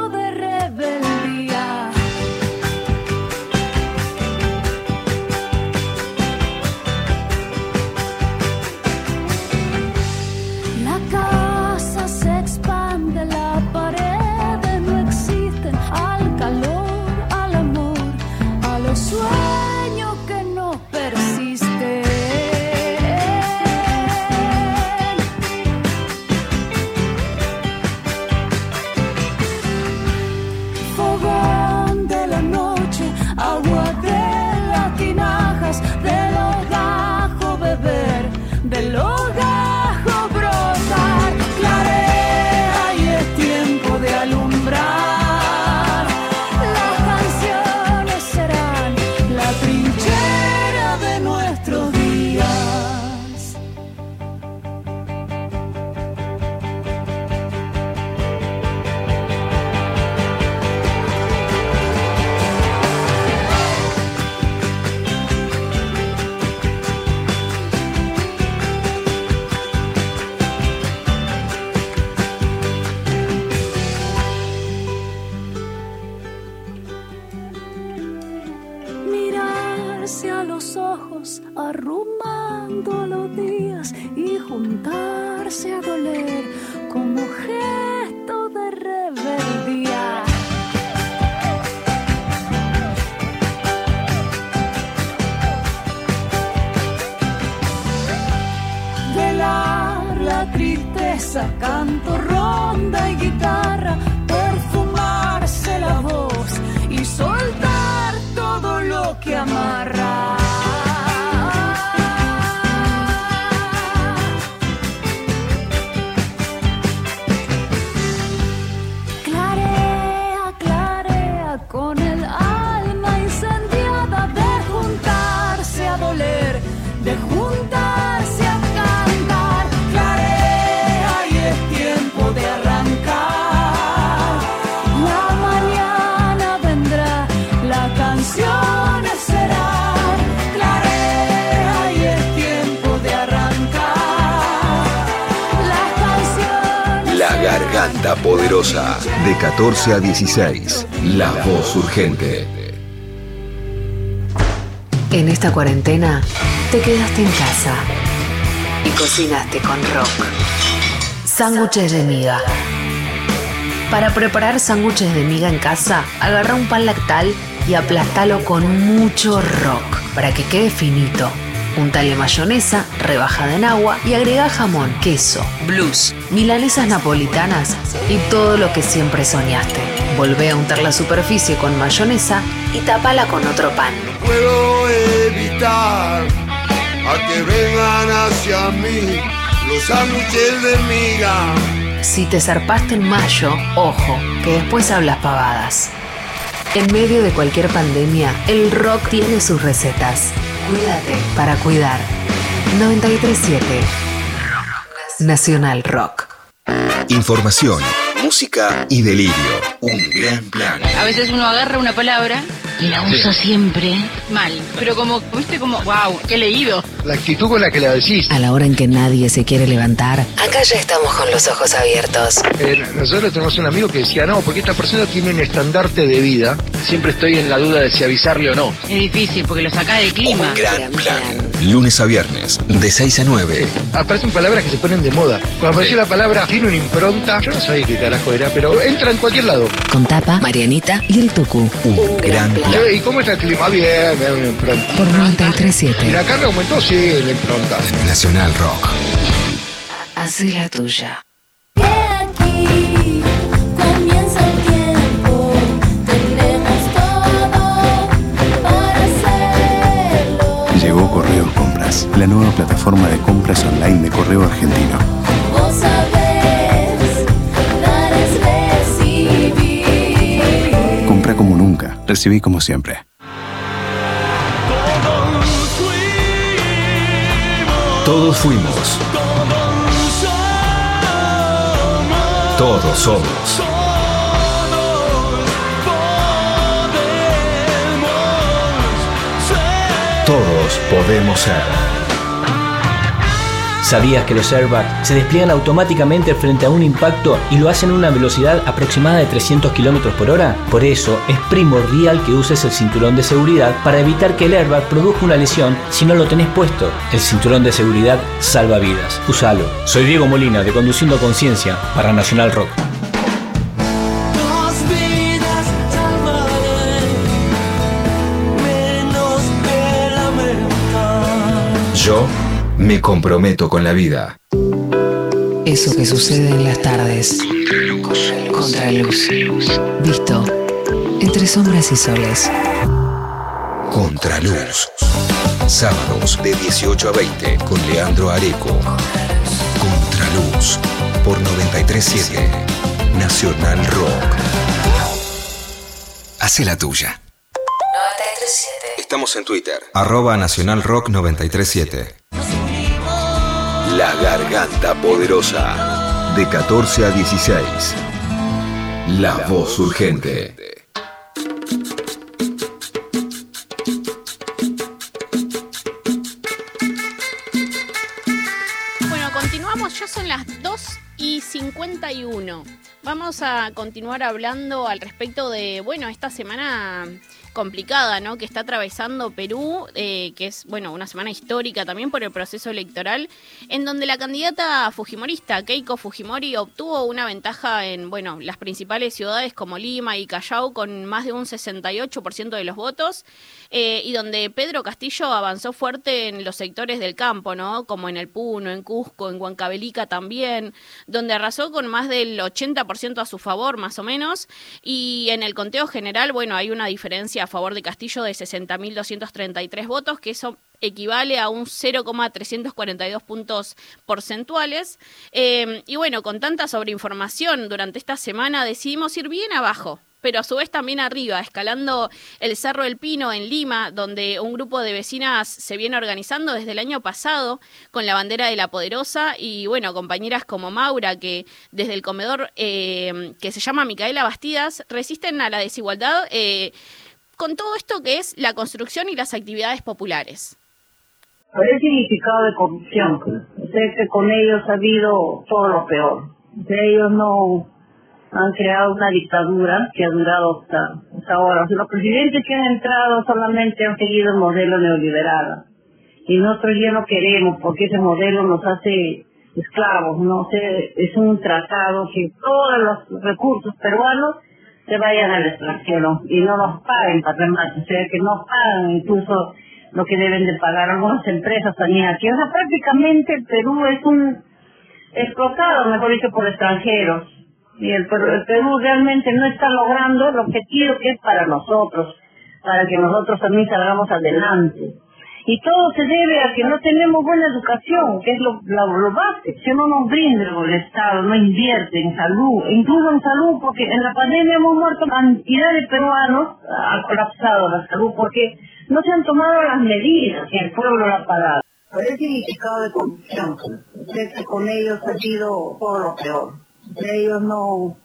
tristeza, canto, Garganta Poderosa. De 14 a 16. La voz urgente. En esta cuarentena te quedaste en casa y cocinaste con rock. Sándwiches de miga. Para preparar sándwiches de miga en casa, agarra un pan lactal y aplastalo con mucho rock para que quede finito. Untale mayonesa, rebajada en agua y agrega jamón, queso, blues, milanesas napolitanas y todo lo que siempre soñaste. Volvé a untar la superficie con mayonesa y tapala con otro pan. puedo evitar a que vengan hacia mí los sándwiches de miga. Si te zarpaste en mayo, ojo, que después hablas pavadas. En medio de cualquier pandemia, el rock tiene sus recetas. Cuídate para cuidar. 937 Nacional Rock. Información, música y delirio. Un gran plan. A veces uno agarra una palabra y la usa siempre mal. Pero como, viste, como, wow, qué leído. La actitud con la que la decís. A la hora en que nadie se quiere levantar, acá ya estamos con los ojos abiertos. Eh, nosotros tenemos un amigo que decía, no, porque esta persona tiene un estandarte de vida. Siempre estoy en la duda de si avisarle o no. Es difícil porque lo saca del clima. Gran plan. Lunes a viernes, de 6 a 9. Aparecen palabras que se ponen de moda. Cuando apareció la palabra tiene una impronta, yo no sabía qué carajo era, pero entra en cualquier lado. Con Tapa, Marianita y el Tucu. Un gran plan. ¿Y cómo está el clima? Bien, da una impronta. Por ¿Y 937. la carga aumentó? Sí, la impronta. Nacional Rock. Así la tuya. Llegó Correos Compras, la nueva plataforma de compras online de Correo Argentino. Vos sabés, dar es recibir. Compra como nunca, recibí como siempre. Todos fuimos. Todos somos. Todos podemos ser. ¿Sabías que los airbags se despliegan automáticamente frente a un impacto y lo hacen a una velocidad aproximada de 300 km por hora? Por eso es primordial que uses el cinturón de seguridad para evitar que el airbag produzca una lesión si no lo tenés puesto. El cinturón de seguridad salva vidas. Usalo. Soy Diego Molina de Conduciendo Conciencia para Nacional Rock. Me comprometo con la vida. Eso que sucede en las tardes. Contraluz. Visto. Entre sombras y soles. Contraluz. Sábados de 18 a 20 con Leandro Areco. Contraluz. Por 937 Nacional Rock. Hace la tuya. 937. Estamos en Twitter. Arroba Nacional Rock 937. La Garganta Poderosa. De 14 a 16. La Voz Urgente. Bueno, continuamos, ya son las 2 y 51. Vamos a continuar hablando al respecto de, bueno, esta semana complicada, ¿no? Que está atravesando Perú, eh, que es, bueno, una semana histórica también por el proceso electoral, en donde la candidata fujimorista, Keiko Fujimori, obtuvo una ventaja en, bueno, las principales ciudades como Lima y Callao con más de un 68% de los votos, eh, y donde Pedro Castillo avanzó fuerte en los sectores del campo, ¿no? Como en el Puno, en Cusco, en Huancavelica también, donde arrasó con más del 80% a su favor, más o menos, y en el conteo general, bueno, hay una diferencia a favor de Castillo de 60.233 votos, que eso equivale a un 0,342 puntos porcentuales. Eh, y bueno, con tanta sobreinformación durante esta semana decidimos ir bien abajo, pero a su vez también arriba, escalando el Cerro del Pino en Lima, donde un grupo de vecinas se viene organizando desde el año pasado con la bandera de la Poderosa y bueno, compañeras como Maura, que desde el comedor eh, que se llama Micaela Bastidas, resisten a la desigualdad. Eh, con todo esto que es la construcción y las actividades populares. Por el significado de corrupción, sé que con ellos ha habido todo lo peor. ellos no han creado una dictadura que ha durado hasta, hasta ahora. Los presidentes que han entrado solamente han seguido el modelo neoliberal. Y nosotros ya no queremos porque ese modelo nos hace esclavos, no sé, es un tratado que todos los recursos peruanos se vayan al extranjero y no nos paguen patronato, o sea, que no pagan incluso lo que deben de pagar algunas empresas también aquí. O sea, prácticamente el Perú es un explotado, mejor dicho, por extranjeros. Y el, el Perú realmente no está logrando el objetivo que es para nosotros, para que nosotros también salgamos adelante. Y todo se debe a que no tenemos buena educación, que es lo, básico. Si no nos brinda el Estado, no invierte en salud, incluso en salud, porque en la pandemia hemos muerto cantidad de peruanos, ha colapsado la salud, porque no se han tomado las medidas y el pueblo lo ha pagado. Por el significado de que con ellos ha sido todo lo peor. Ellos no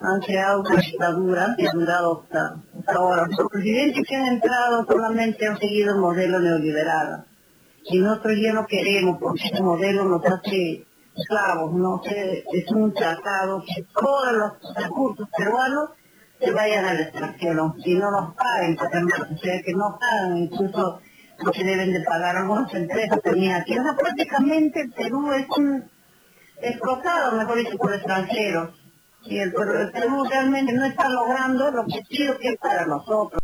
han creado una dictadura que ha durado hasta, ahora. Los presidentes que han entrado solamente han seguido el modelo neoliberal. Y nosotros ya no queremos porque ese modelo nos hace esclavos, no es un tratado que todos los recursos peruanos se vayan al extranjero y no nos paguen patronato, o sea que no pagan incluso lo que deben de pagar algunas empresas también aquí. O sea, prácticamente el Perú es un explotado, mejor dicho, por extranjeros y el, Perú realmente no está logrando el objetivo que es para nosotros.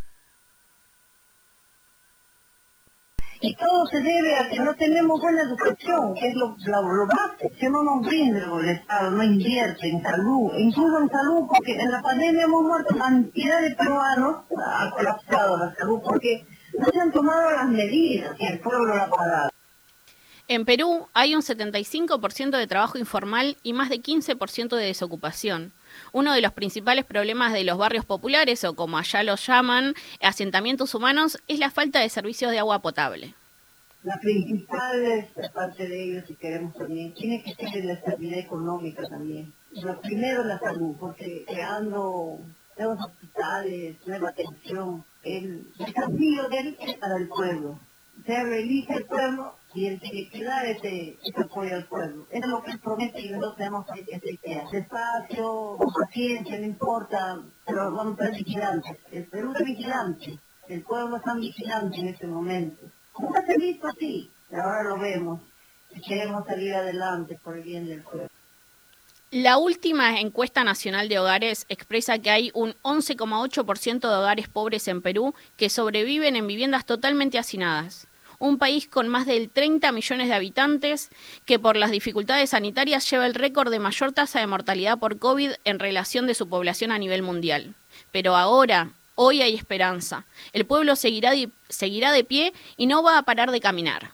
Y todo se debe a que no tenemos buena educación, que es lo, lo, lo. Si no nos brinda el Estado, no invierte en salud, incluso en salud, porque en la pandemia hemos muerto cantidad de peruanos, ha colapsado la salud, porque no se han tomado las medidas y el pueblo lo ha pagado. En Perú hay un 75% de trabajo informal y más de 15% de desocupación. Uno de los principales problemas de los barrios populares, o como allá los llaman, asentamientos humanos, es la falta de servicios de agua potable. La principal parte de ellos, si queremos también, tiene que ser la estabilidad económica también. Lo primero la salud, porque creando nuevos hospitales, nueva atención, el desafío de él para el pueblo. Se realiza el pueblo y el que dar ese, ese apoyo al pueblo. Eso es lo que él promete y nosotros tenemos que hacer. Despacio, con paciencia, no importa, pero vamos a ser vigilantes. El Perú es vigilante, el pueblo está vigilante en este momento. Nunca se ha visto así, pero ahora lo vemos. Y queremos salir adelante por el bien del pueblo. La última encuesta nacional de hogares expresa que hay un 11,8% de hogares pobres en Perú que sobreviven en viviendas totalmente hacinadas. Un país con más de 30 millones de habitantes que por las dificultades sanitarias lleva el récord de mayor tasa de mortalidad por COVID en relación de su población a nivel mundial. Pero ahora, hoy hay esperanza. El pueblo seguirá de, seguirá de pie y no va a parar de caminar.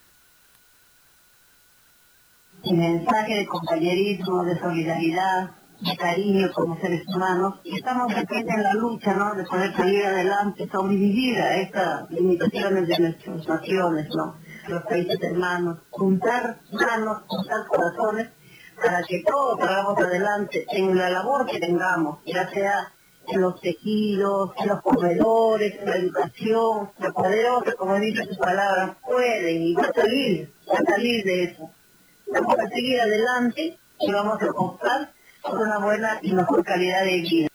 El mensaje de compañerismo, de solidaridad, de cariño como seres humanos estamos en la lucha ¿no? de poder salir adelante, sobrevivir a estas limitaciones de nuestras naciones, ¿no? los países hermanos, juntar manos, juntar corazones para que todos salgamos adelante en la labor que tengamos, ya sea en los tejidos, en los comedores, en la educación, los poderosos, como dice su palabra, pueden y va a salir, a salir de eso. Vamos a seguir adelante y vamos a por una buena y mejor calidad de vida.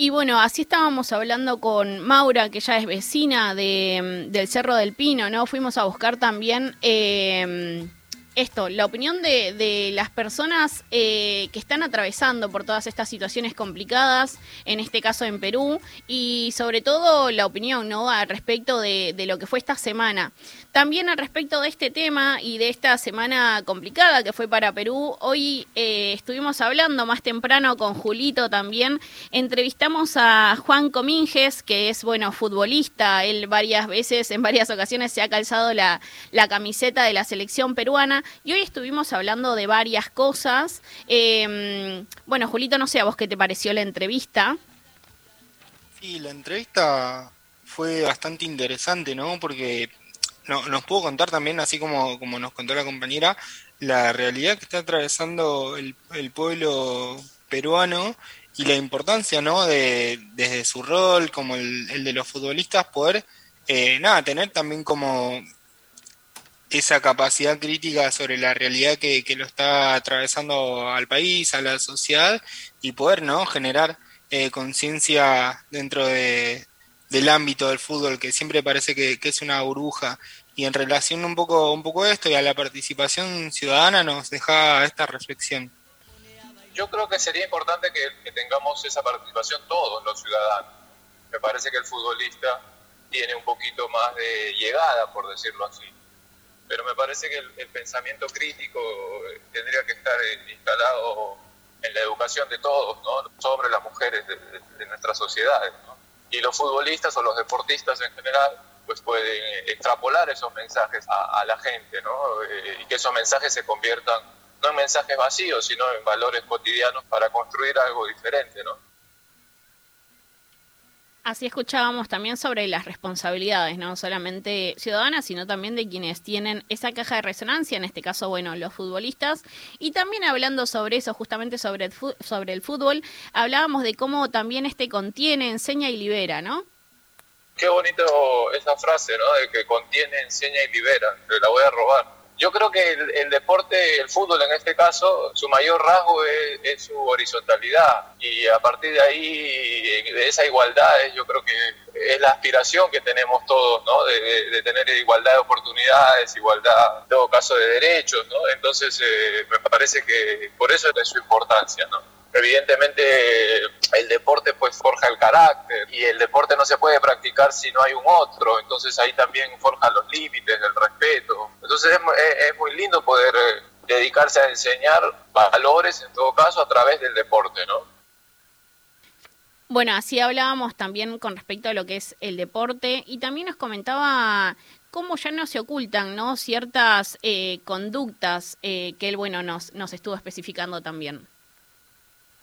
Y bueno, así estábamos hablando con Maura, que ya es vecina de, del Cerro del Pino, ¿no? Fuimos a buscar también eh, esto, la opinión de, de las personas eh, que están atravesando por todas estas situaciones complicadas, en este caso en Perú, y sobre todo la opinión, ¿no? Al respecto de, de lo que fue esta semana. También al respecto de este tema y de esta semana complicada que fue para Perú, hoy eh, estuvimos hablando más temprano con Julito también. Entrevistamos a Juan Cominges, que es, bueno, futbolista. Él varias veces, en varias ocasiones, se ha calzado la, la camiseta de la selección peruana. Y hoy estuvimos hablando de varias cosas. Eh, bueno, Julito, no sé a vos qué te pareció la entrevista. Sí, la entrevista fue bastante interesante, ¿no? Porque no, nos pudo contar también, así como, como nos contó la compañera, la realidad que está atravesando el, pueblo peruano y la importancia, ¿no? De, desde su rol, como el, el de los futbolistas, poder, eh, nada, tener también como esa capacidad crítica sobre la realidad que, que, lo está atravesando al país, a la sociedad, y poder, ¿no? Generar eh, conciencia dentro de, del ámbito del fútbol, que siempre parece que, es una burbuja. Y en relación un poco, un poco a esto y a la participación ciudadana nos deja esta reflexión. Yo creo que sería importante que, tengamos esa participación todos los ciudadanos. Me parece que el futbolista tiene un poquito más de llegada, por decirlo así. Pero me parece que el, pensamiento crítico tendría que estar instalado en la educación de todos, ¿no? sobre las mujeres de, de, de nuestras sociedades. ¿no? Y los futbolistas o los deportistas en general pues pueden extrapolar esos mensajes a, la gente, ¿no? Eh, y que esos mensajes se conviertan no en mensajes vacíos, sino en valores cotidianos para construir algo diferente, ¿no? Así escuchábamos también sobre las responsabilidades, no solamente ciudadanas, sino también de quienes tienen esa caja de resonancia, en este caso, bueno, los futbolistas. Y también hablando sobre eso, justamente sobre el, sobre el fútbol, hablábamos de cómo también este contiene, enseña y libera, ¿no? Qué bonito esa frase, ¿no? De que contiene, enseña y libera. Te la voy a robar. Yo creo que el, el, deporte, el fútbol en este caso, su mayor rasgo es, su horizontalidad y a partir de ahí, de esa igualdad, yo creo que es la aspiración que tenemos todos, ¿no? De tener igualdad de oportunidades, igualdad, en todo caso, de derechos, ¿no? Entonces, eh, me parece que por eso es su importancia, ¿no? Evidentemente el deporte pues forja el carácter y el deporte no se puede practicar si no hay un otro, entonces ahí también forja los límites del respeto. Entonces es, es, es muy lindo poder eh, dedicarse a enseñar valores en todo caso a través del deporte, ¿no? Bueno, así hablábamos también con respecto a lo que es el deporte y también nos comentaba cómo ya no se ocultan ¿no? ciertas eh, conductas eh, que él bueno nos, nos estuvo especificando también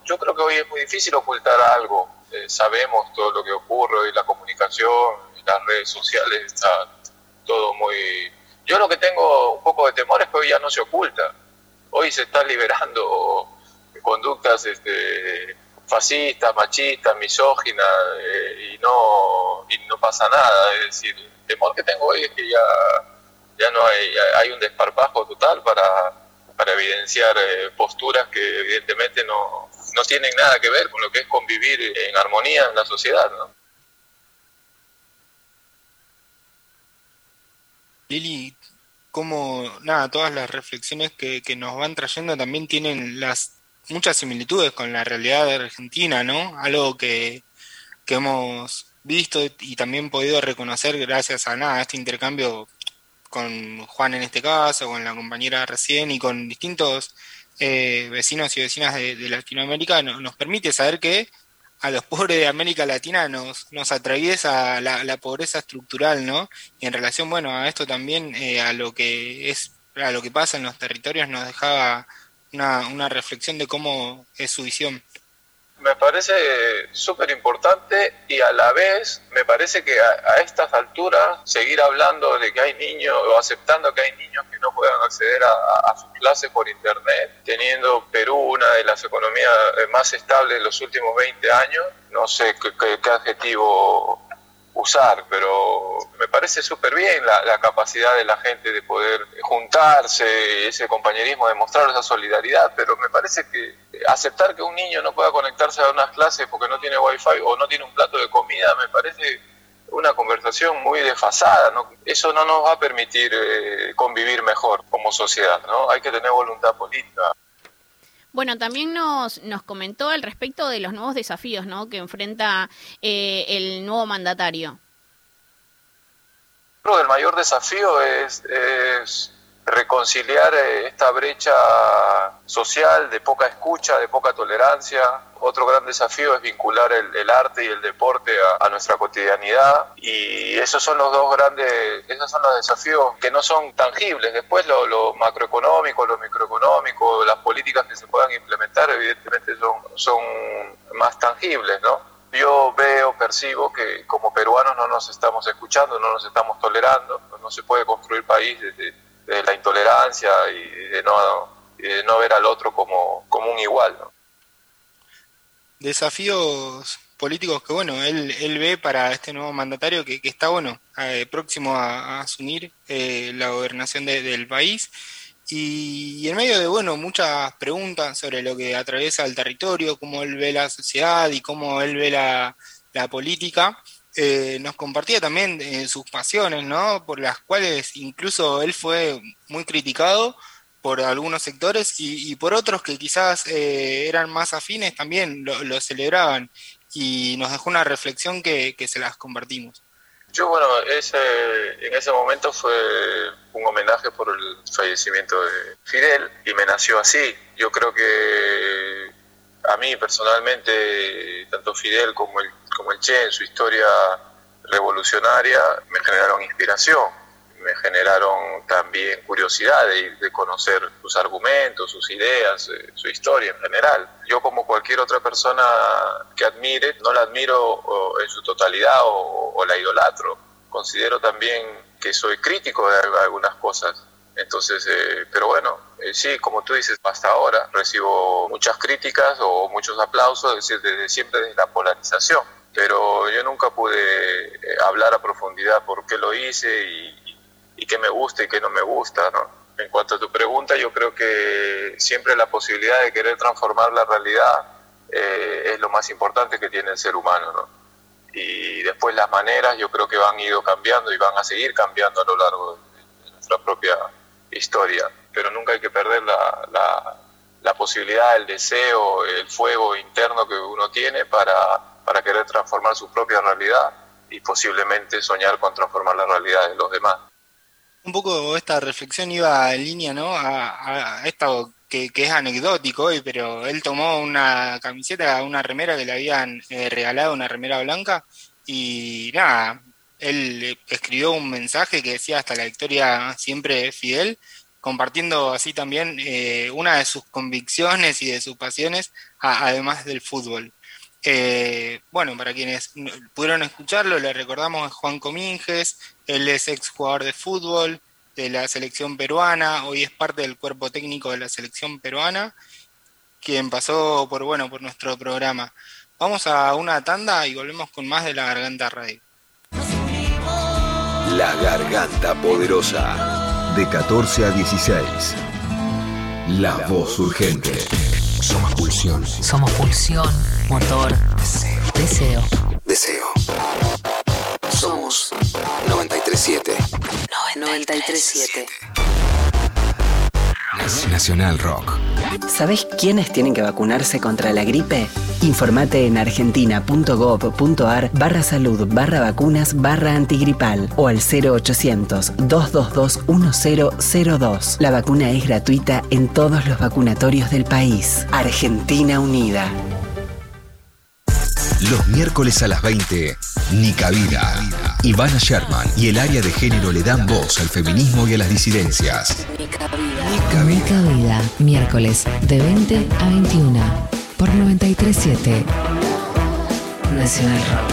yo creo que hoy es muy difícil ocultar algo. Eh, sabemos todo lo que ocurre y la comunicación las redes sociales está todo muy... Yo lo que tengo un poco de temor es que hoy ya no se oculta. Hoy se están liberando conductas este, fascistas, machistas, misóginas eh, y, no, y no pasa nada. Es decir, el temor que tengo hoy es que ya, ya no hay, hay un desparpajo total para, para evidenciar eh, posturas que evidentemente no, no tienen nada que ver con lo que es convivir en armonía en la sociedad, ¿no? Lili, como nada, todas las reflexiones que, que, nos van trayendo también tienen las muchas similitudes con la realidad de Argentina, ¿no? Algo que, que hemos visto y también podido reconocer gracias a nada, a este intercambio con Juan en este caso, con la compañera recién y con distintos eh, vecinos y vecinas de, Latinoamérica, nos permite saber que a los *laughs* pobres de América Latina nos, nos atraviesa la, pobreza estructural, ¿no? Y en relación, bueno, a esto también, eh, a lo que es, a lo que pasa en los territorios, nos dejaba una, una reflexión de cómo es su visión me parece súper importante y a la vez me parece que a, estas alturas seguir hablando de que hay niños o aceptando que hay niños que no puedan acceder a, sus clases por internet, teniendo Perú una de las economías eh, más estables de los últimos 20 años, no sé qué adjetivo usar, pero me parece súper bien la, capacidad de la gente de poder juntarse, ese compañerismo, demostrar esa solidaridad, pero me parece que aceptar que un niño no pueda conectarse a unas clases porque no tiene wifi o no tiene un plato de comida, me parece una conversación muy desfasada, ¿no? Eso no nos va a permitir eh, convivir mejor como sociedad, ¿no? Hay que tener voluntad política. Bueno, también nos, nos comentó al respecto de los nuevos desafíos ¿no? que enfrenta eh, el nuevo mandatario. Creo que el mayor desafío es, reconciliar eh, esta brecha social de poca escucha, de poca tolerancia. Otro gran desafío es vincular el, arte y el deporte a, nuestra cotidianidad y esos son los dos grandes, esos son los desafíos que no son tangibles. Después lo, lo macroeconómico, lo microeconómico, las políticas que se puedan implementar evidentemente son, son más tangibles, ¿no? yo veo, percibo que como peruanos no nos estamos escuchando, no nos estamos tolerando, no se puede construir país desde, la intolerancia y de no, no ver al otro como, como un igual. Desafíos políticos que, bueno, él, él ve para este nuevo mandatario que, está, bueno, eh, próximo a, asumir eh, la gobernación del país. Y, en medio de, bueno, muchas preguntas sobre lo que atraviesa el territorio, cómo él ve la sociedad y cómo él ve la, política, eh, nos compartía también eh, sus pasiones, ¿no? Por las cuales incluso él fue muy criticado por algunos sectores y, por otros que quizás eh, eran más afines también lo, celebraban y nos dejó una reflexión que se las compartimos. Yo, bueno, ese, en ese momento fue un homenaje por el fallecimiento de Fidel y me nació así. Yo creo que a mí personalmente, tanto Fidel como el, como el Che en su historia revolucionaria me generaron inspiración me generaron también curiosidad de, conocer sus argumentos, sus ideas, eh, su historia en general. Yo como cualquier otra persona que admire, no la admiro en su totalidad o, la idolatro. Considero también que soy crítico de algunas cosas. Entonces, eh, pero bueno, eh, sí, como tú dices, hasta ahora recibo muchas críticas o muchos aplausos, es decir, desde siempre desde la polarización. Pero yo nunca pude hablar a profundidad por qué lo hice y, y qué me gusta y qué no me gusta, ¿no? En cuanto a tu pregunta, yo creo que siempre la posibilidad de querer transformar la realidad eh, es lo más importante que tiene el ser humano, ¿no? Y después las maneras yo creo que van ido cambiando y van a seguir cambiando a lo largo de nuestra propia historia, pero nunca hay que perder la, la, la posibilidad, el deseo, el fuego interno que uno tiene para, para querer transformar su propia realidad y posiblemente soñar con transformar la realidad de los demás un poco esta reflexión iba en línea, ¿no? A, esto que, es anecdótico hoy, pero él tomó una camiseta, una remera que le habían eh, regalado, una remera blanca, y nada, él escribió un mensaje que decía hasta la victoria siempre Fidel, compartiendo así también eh, una de sus convicciones y de sus pasiones, además del fútbol. Eh, bueno, para quienes pudieron escucharlo, le recordamos a Juan Cominges, él es ex jugador de fútbol de la selección peruana, hoy es parte del cuerpo técnico de la selección peruana, quien pasó por, bueno, por nuestro programa. Vamos a una tanda y volvemos con más de La Garganta Radio. La Garganta Poderosa, de 14 a 16. La voz urgente. Somos pulsión. Somos pulsión, motor, deseo. Deseo. Deseo. Somos 937. 937. Nacional Rock. ¿Sabés quiénes tienen que vacunarse contra la gripe? Informate en argentina.gov.ar barra salud barra vacunas barra antigripal o al 0800 222 1002. La vacuna es gratuita en todos los vacunatorios del país. Argentina Unida. Los miércoles a las 20, Nica Vida. Ivana Sherman y el área de género le dan voz al feminismo y a las disidencias. Nica Vida, miércoles de 20 a 21 por 937 Nacional Rock.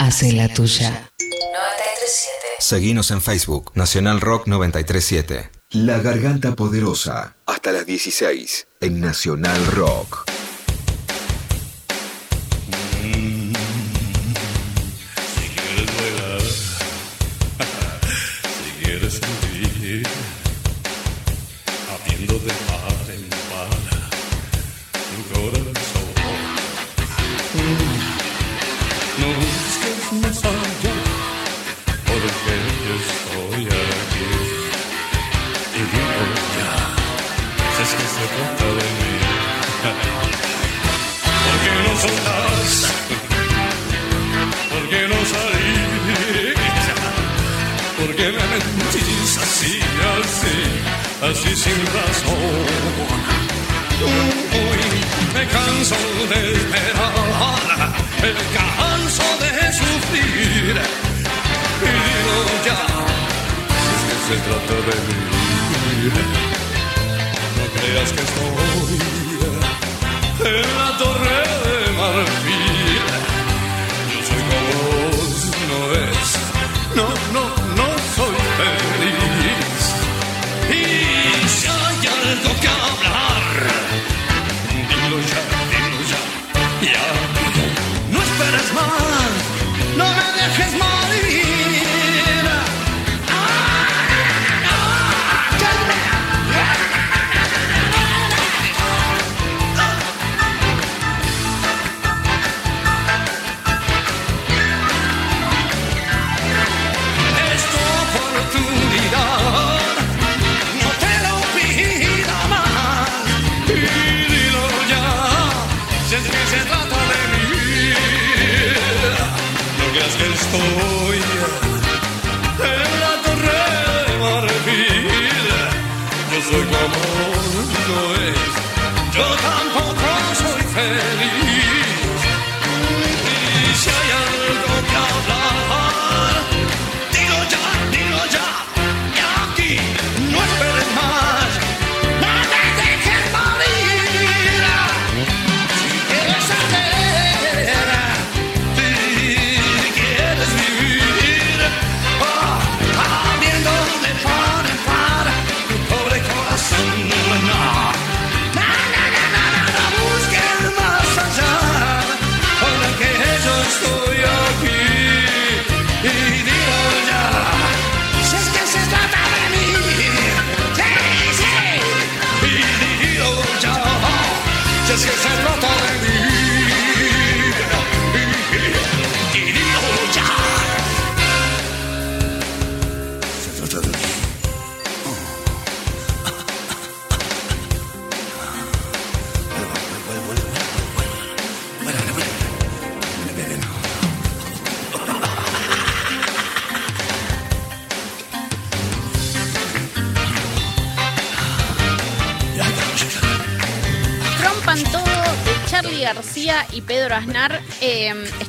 Hace la tuya. 937. Seguinos en Facebook, Nacional Rock 937. La Garganta Poderosa, hasta las 16, en Nacional Rock.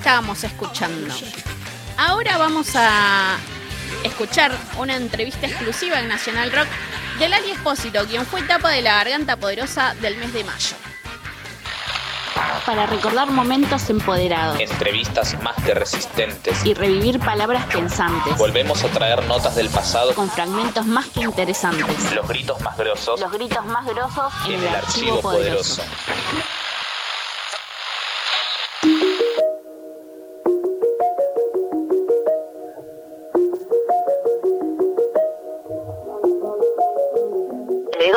Estábamos escuchando. Ahora vamos a escuchar una entrevista exclusiva en Nacional Rock de Lali Espósito, quien fue etapa de la Garganta Poderosa del mes de mayo. Para recordar momentos empoderados Entrevistas más que resistentes. y revivir palabras pensantes Volvemos a traer notas del pasado. con fragmentos más que interesantes. Los gritos más grosos Los gritos más grosos en, en el archivo poderoso.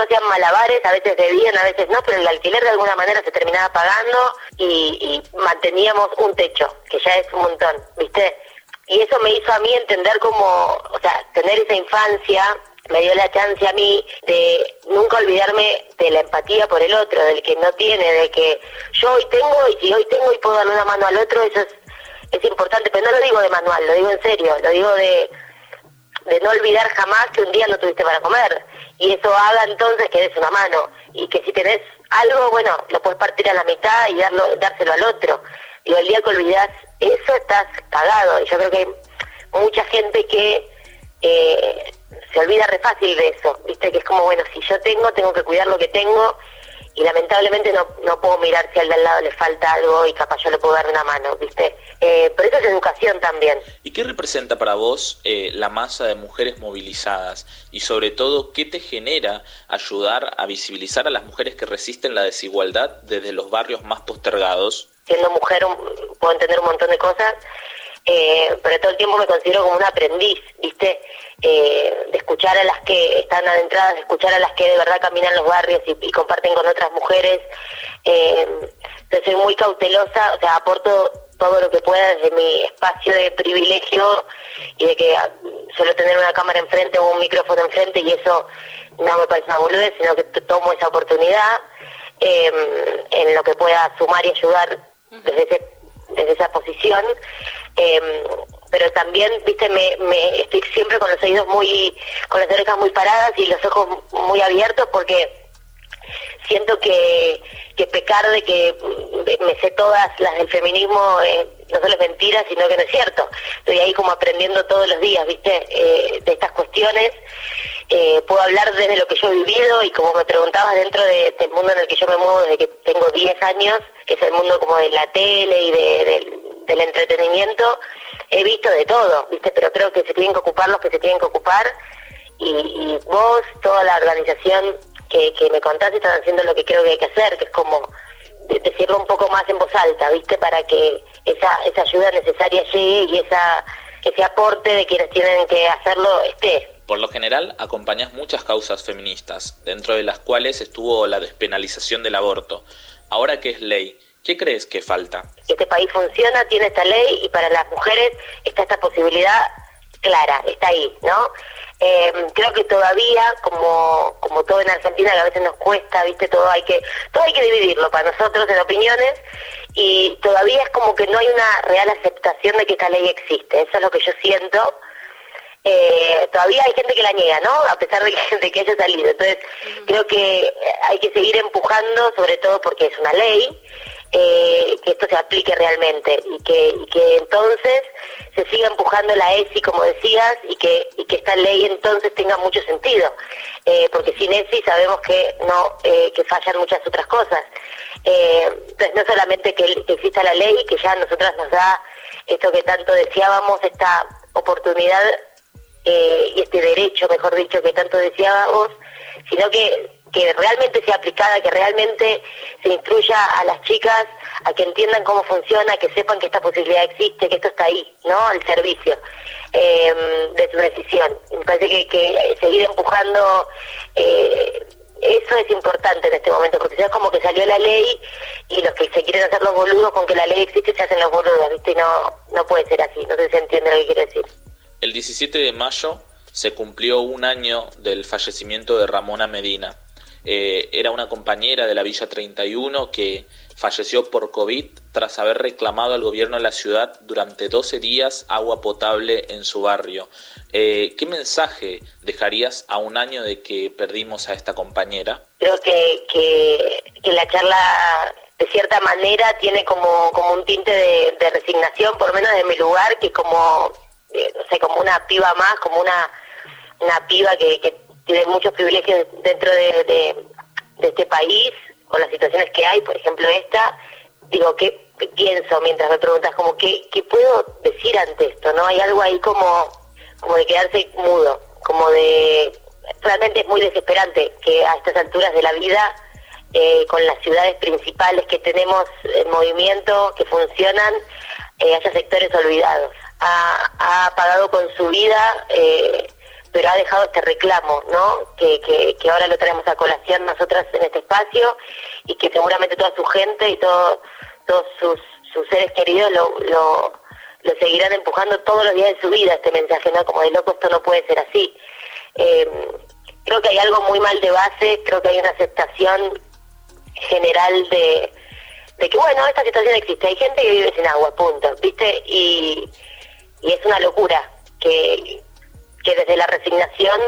Hacían malabares, a veces debían, a veces no, pero el alquiler de alguna manera se terminaba pagando y, y manteníamos un techo, que ya es un montón, ¿viste? Y eso me hizo a mí entender como, o sea, tener esa infancia me dio la chance a mí de nunca olvidarme de la empatía por el otro, del que no tiene, de que yo hoy tengo y si hoy tengo y puedo darle una mano al otro, eso es, es importante, pero no lo digo de manual, lo digo en serio, lo digo de, de no olvidar jamás que un día no tuviste para comer. Y eso haga entonces que des una mano. Y que si tenés algo, bueno, lo puedes partir a la mitad y darlo, dárselo al otro. Y el día que olvidas eso estás cagado. Y yo creo que hay mucha gente que eh, se olvida re fácil de eso, viste que es como, bueno, si yo tengo, tengo que cuidar lo que tengo y lamentablemente no, no puedo mirar si al de al lado le falta algo y capaz yo le puedo dar una mano, ¿viste? Eh, pero eso es educación también. ¿Y qué representa para vos eh, la masa de mujeres movilizadas? Y sobre todo, ¿qué te genera ayudar a visibilizar a las mujeres que resisten la desigualdad desde los barrios más postergados? Siendo mujer puedo entender un montón de cosas, eh, pero todo el tiempo me considero como un aprendiz, ¿viste? Eh, de escuchar a las que están adentradas, de escuchar a las que de verdad caminan los barrios y, comparten con otras mujeres. Eh, soy muy cautelosa, o sea, aporto todo lo que pueda desde mi espacio de privilegio y de que ah, suelo tener una cámara enfrente o un micrófono enfrente y eso no me parece una boludez, sino que tomo esa oportunidad eh, en lo que pueda sumar y ayudar desde ese desde esa posición, em, pero también, viste, me, me estoy siempre con los oídos muy, con las orejas muy paradas y los ojos muy abiertos porque siento que, que pecar de que me sé todas las del feminismo eh, no solo es mentira, sino que no es cierto. Estoy ahí como aprendiendo todos los días, ¿viste? Eh, de estas cuestiones. Eh, puedo hablar desde lo que yo he vivido y como me preguntabas dentro de, del mundo en el que yo me muevo desde que tengo 10 años, que es el mundo como de la tele y de, del entretenimiento, he visto de todo, ¿viste? Pero creo que se tienen que ocupar los que se tienen que ocupar y, y vos, toda la organización que, que me contaste, están haciendo lo que creo que hay que hacer, que es como decirlo un poco más en voz alta, ¿viste? Para que esa, esa ayuda necesaria llegue y esa, ese aporte de quienes tienen que hacerlo esté. Por lo general, acompañas muchas causas feministas, dentro de las cuales estuvo la despenalización del aborto. Ahora que es ley, ¿qué crees que falta? Este país funciona, tiene esta ley y para las mujeres está esta posibilidad clara, está ahí, ¿no? Eh, creo que todavía, como, como todo en Argentina, que a veces nos cuesta, viste, todo hay que, todo hay que dividirlo para nosotros en opiniones, y todavía es como que no hay una real aceptación de que esta ley existe, eso es lo que yo siento. Eh, todavía hay gente que la niega, ¿no? A pesar de que, *laughs* de que haya salido. Entonces, creo que hay que seguir empujando, sobre todo porque es una ley, eh, que esto se aplique realmente y que, que entonces se siga empujando la ESI, como decías, y que, y que esta ley entonces tenga mucho sentido, eh, porque sin ESI sabemos que no eh, que fallan muchas otras cosas. entonces no solamente que, exista la ley, que ya a nosotras nos da esto que tanto deseábamos, esta oportunidad y este derecho, mejor dicho, que tanto deseábamos, sino que que realmente sea aplicada, que realmente se instruya a las chicas a que entiendan cómo funciona, que sepan que esta posibilidad existe, que esto está ahí, ¿no? Al servicio em, de su decisión. Me parece que, seguir empujando eh, eso es importante en este momento, porque es como que salió la ley y los que se quieren hacer los boludos con que la ley existe se hacen los boludos, ¿viste? Y no, no puede ser así, no sé si se entiende lo que quiero decir. El 17 de mayo se cumplió un año del fallecimiento de Ramona Medina. Eh, era una compañera de la Villa 31 que falleció por COVID tras haber reclamado al gobierno de la ciudad durante 12 días agua potable en su barrio. Eh, ¿Qué mensaje dejarías a un año de que perdimos a esta compañera? Creo que, que, la charla de cierta manera tiene como, como un tinte de, resignación, por menos de mi lugar, que como, eh, sé, como una piba más, como una, una piba que tiene muchos privilegios dentro de, este país, con las situaciones que hay, por ejemplo esta, digo, ¿qué pienso mientras me preguntas como qué, qué puedo decir ante esto? ¿No? Hay algo ahí como, como de quedarse mudo, como de... Realmente es muy desesperante que a estas alturas de la vida, eh, con las ciudades principales que tenemos en movimiento, que funcionan, eh, haya sectores olvidados. Ha, ha pagado con su vida eh, pero ha dejado este reclamo, ¿no? Que, que, ahora lo traemos a colación nosotras en este espacio y que seguramente toda su gente y todo, todos sus, sus seres queridos lo, lo, lo seguirán empujando todos los días de su vida este mensaje, ¿no? Como de loco, esto no puede ser así. Eh, creo que hay algo muy mal de base, creo que hay una aceptación general de, de que, bueno, esta situación existe, hay gente que vive sin agua, punto, ¿viste? Y, y es una locura que, que desde la resignación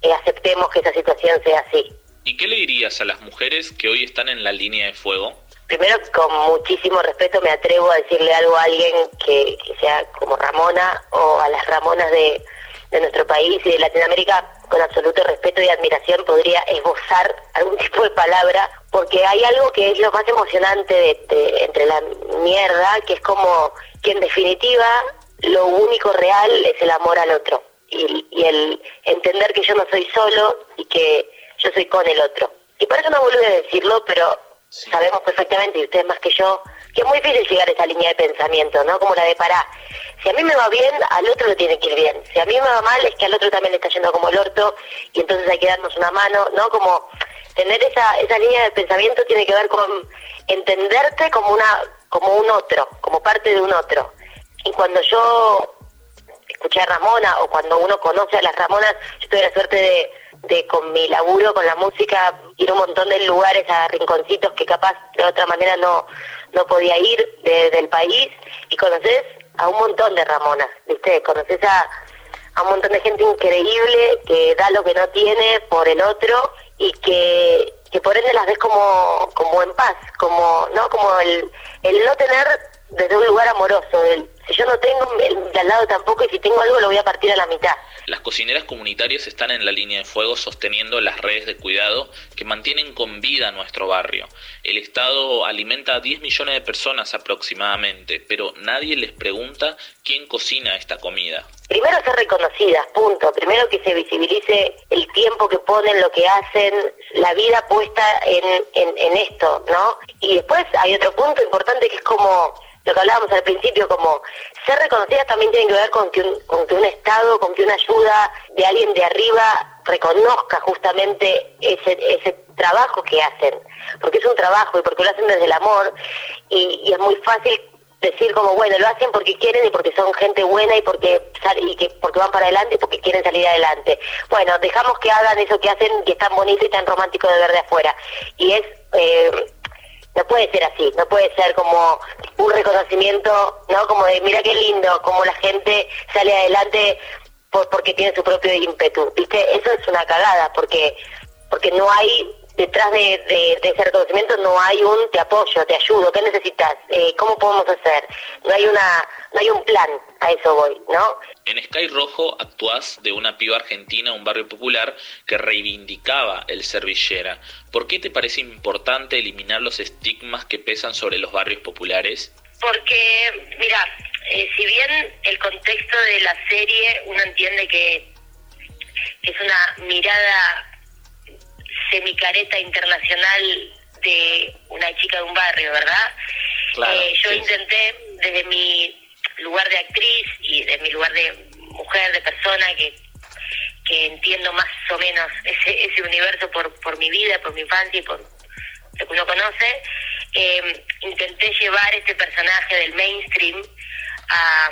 eh, aceptemos que esa situación sea así. ¿Y qué le dirías a las mujeres que hoy están en la línea de fuego? Primero, con muchísimo respeto me atrevo a decirle algo a alguien que, que sea como Ramona o a las Ramonas de, de nuestro país y de Latinoamérica, con absoluto respeto y admiración podría esbozar algún *laughs* tipo de palabra, porque hay algo que es lo más emocionante de, entre la mierda, que es como que en definitiva lo único real es el amor al otro y, y el entender que yo no soy solo y que yo soy con el otro. Y parece una a decirlo, pero sabemos perfectamente, y ustedes más que yo, que es muy difícil llegar a esa línea de pensamiento, ¿no? Como la de pará. Si a mí me va bien, al otro le tiene que ir bien. Si a mí me va mal, es que al otro también le está yendo como el orto, y entonces hay que darnos una mano, ¿no? Como tener esa, esa línea de pensamiento tiene que ver con entenderte como una como un otro, como parte de un otro. Y cuando yo escuché a Ramona o cuando uno conoce a las Ramonas, yo tuve la suerte de de con mi laburo, con la música, ir a un montón de lugares, a rinconcitos que capaz de otra manera no, no podía ir del país y conoces a un montón de Ramonas, ¿viste? Conoces a, a un montón de gente increíble que da lo que no tiene por el otro y que, que por ende las ves como, como en paz, como, ¿no? Como el, el no tener desde un lugar amoroso, el, si yo no tengo, el de al lado tampoco, y si tengo algo lo voy a partir a la mitad. Las cocineras comunitarias están en la línea de fuego sosteniendo las redes de cuidado que mantienen con vida nuestro barrio. El Estado alimenta a 10 millones de personas aproximadamente, pero nadie les pregunta quién cocina esta comida. Primero ser reconocidas, punto. Primero que se visibilice el tiempo que ponen, lo que hacen, la vida puesta en, en, en esto, ¿no? Y después hay otro punto importante que es como lo que hablábamos al principio, como ser reconocidas también tiene que ver con que, un, con que un Estado, con que una ayuda de alguien de arriba reconozca justamente ese, ese trabajo que hacen, porque es un trabajo y porque lo hacen desde el amor. Y, es muy fácil decir como bueno lo hacen porque quieren y porque son gente buena y porque y que porque van para adelante y porque quieren salir adelante. Bueno dejamos que hagan eso que hacen que es tan bonito y tan romántico de ver de afuera. Y es eh, no puede ser así, no puede ser como un reconocimiento, ¿no? Como de, mira qué lindo, como la gente sale adelante por, porque tiene su propio ímpetu, ¿viste? Eso es una cagada, porque porque no hay detrás de, ese reconocimiento no hay un te apoyo, te ayudo, ¿qué necesitas? Eh, ¿Cómo podemos hacer? No hay una, no hay un plan, a eso voy, ¿no? En Sky Rojo actuás de una piba argentina, un barrio popular que reivindicaba el servillera. ¿Por qué te parece importante eliminar los estigmas que pesan sobre los barrios populares? Porque, mira, eh, si bien el contexto de la serie uno entiende que es una mirada semicareta internacional de una chica de un barrio, ¿verdad? Eh, yo intenté desde mi lugar de actriz y de mi lugar de mujer, de persona que, que entiendo más o menos ese, ese universo por, por mi vida, por mi infancia y por lo que uno conoce, eh, intenté llevar este personaje del mainstream a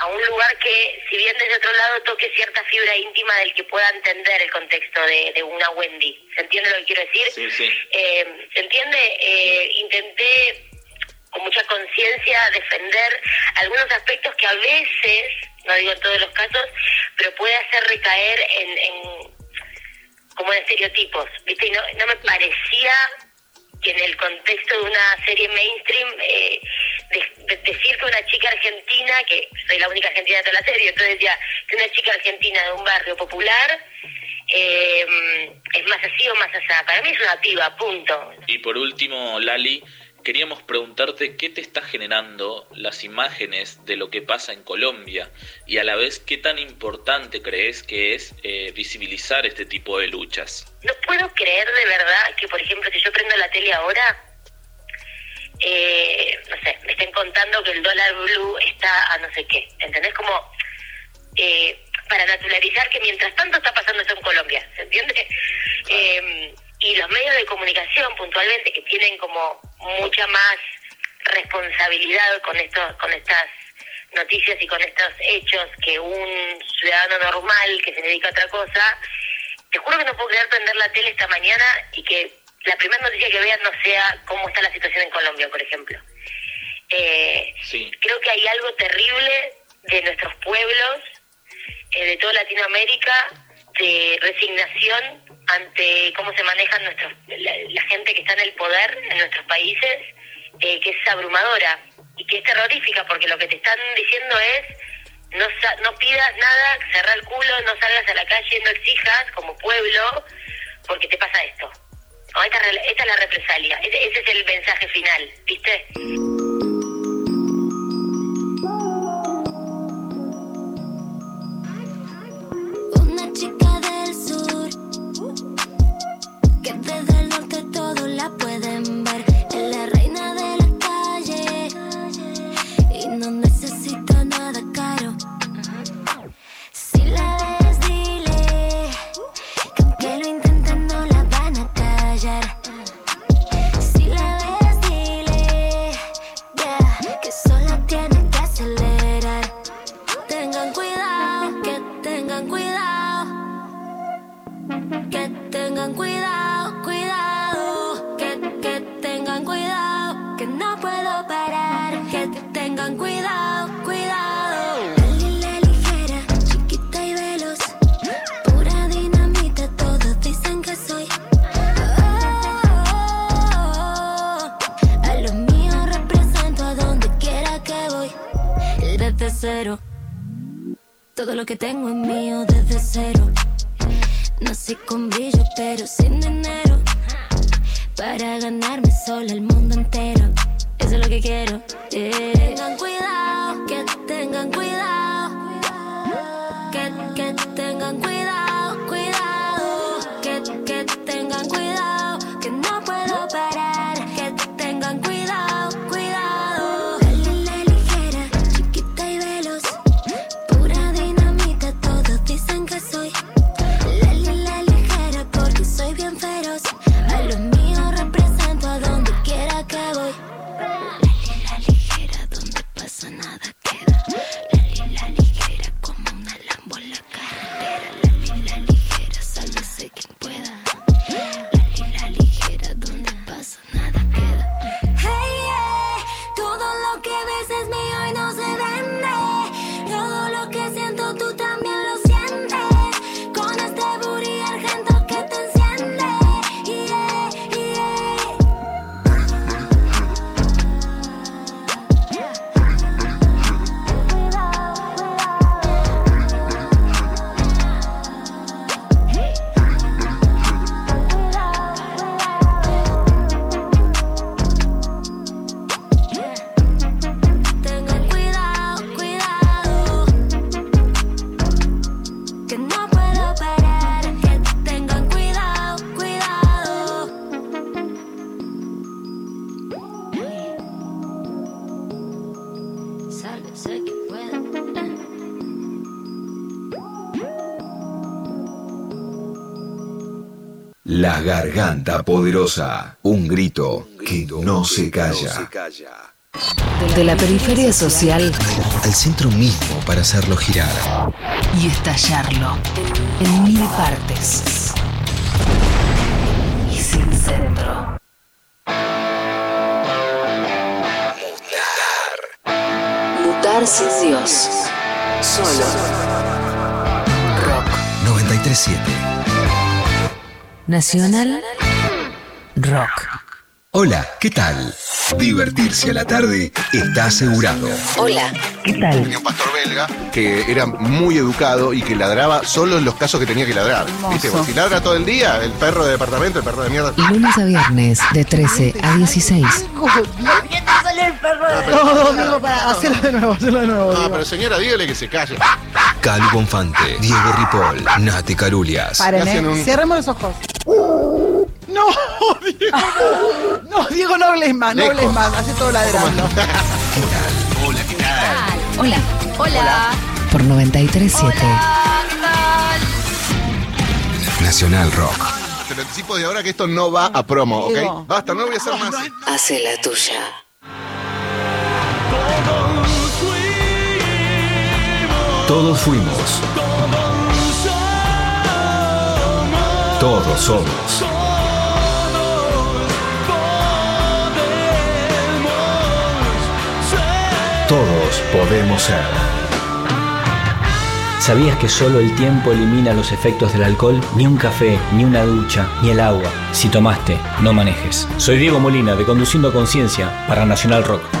a un lugar que, si bien desde otro lado toque cierta fibra íntima del que pueda entender el contexto de, una Wendy. ¿Se entiende lo que quiero decir? Sí, sí. Eh, ¿Se entiende? Eh, intenté con mucha conciencia defender algunos aspectos que a veces, no digo en todos los casos, pero puede hacer recaer en, en como en estereotipos, ¿viste? Y no, no me parecía que en el contexto de una serie mainstream eh, decir que una chica argentina, que soy la única argentina de toda la serie, entonces decía que una chica argentina de un barrio popular eh, es más así o más allá. Para mí es una piba, punto. Y por último, Lali, queríamos preguntarte qué te está generando las imágenes de lo que pasa en Colombia y a la vez qué tan importante crees que es eh, visibilizar este tipo de luchas. No puedo creer de verdad que, por ejemplo, si yo prendo la tele ahora, eh, no sé, me estén contando que el dólar blue está a no sé qué, ¿entendés? Como eh, para naturalizar que mientras tanto está pasando esto en Colombia, ¿se entiende? Y los medios de comunicación puntualmente que tienen como mucha más responsabilidad con estos con estas noticias y con estos hechos que un ciudadano normal que se dedica a otra cosa, te juro que no puedo creer prender la tele esta mañana y que la primera noticia que vean no sea cómo está la situación en Colombia, por ejemplo. Eh, Creo que hay algo terrible de nuestros pueblos, eh, de toda Latinoamérica, de resignación ante cómo se manejan nuestros, la, gente que está en el poder en nuestros países, eh, que es abrumadora y que es terrorífica, porque lo que te están diciendo es no, no pidas nada, cerra el culo, no salgas a la calle, no exijas como pueblo, porque te pasa esto. esta, esta, es la represalia, ese es el mensaje final, ¿viste? Garganta poderosa. Un grito que no se calla. De la periferia social Al centro mismo para hacerlo girar. y estallarlo en mil partes. Y sin centro. Mutar sin Dios. Solo. Rock. 937. Nacional Rock. Hola, ¿qué tal? Divertirse a la tarde está asegurado. Hola, ¿qué tal? Tenía un pastor belga que era muy educado y que ladraba solo en los casos que tenía que ladrar. ¿Viste? Porque si ladra todo el día, el perro de departamento, el perro de mierda. Lunes a viernes, de 13 a 16. No, Domingo, para, hacerlo de nuevo, hacerlo de nuevo. No, pero señora, dígale que se calle. Cali Bonfante, Diego Ripoll, Nati Carulias. Paren, hacen eh. un- Cerremos los ojos. No, *laughs* Diego, no. No, Diego, no hables más, no hables más. Hace todo ladrando. Hola, ¿qué tal? Hola. Hola. Por 937. Nacional Rock. Te lo anticipo de ahora que esto no va a promo, Diego. ¿ok? Basta, no voy a hacer más. Hace la tuya. Todos fuimos. Todos somos. Todos podemos ser. ¿Sabías que solo el tiempo elimina los efectos del alcohol? Ni un café, ni una ducha, ni el agua. Si tomaste, no manejes. Soy Diego Molina de Conduciendo Conciencia para Nacional Rock.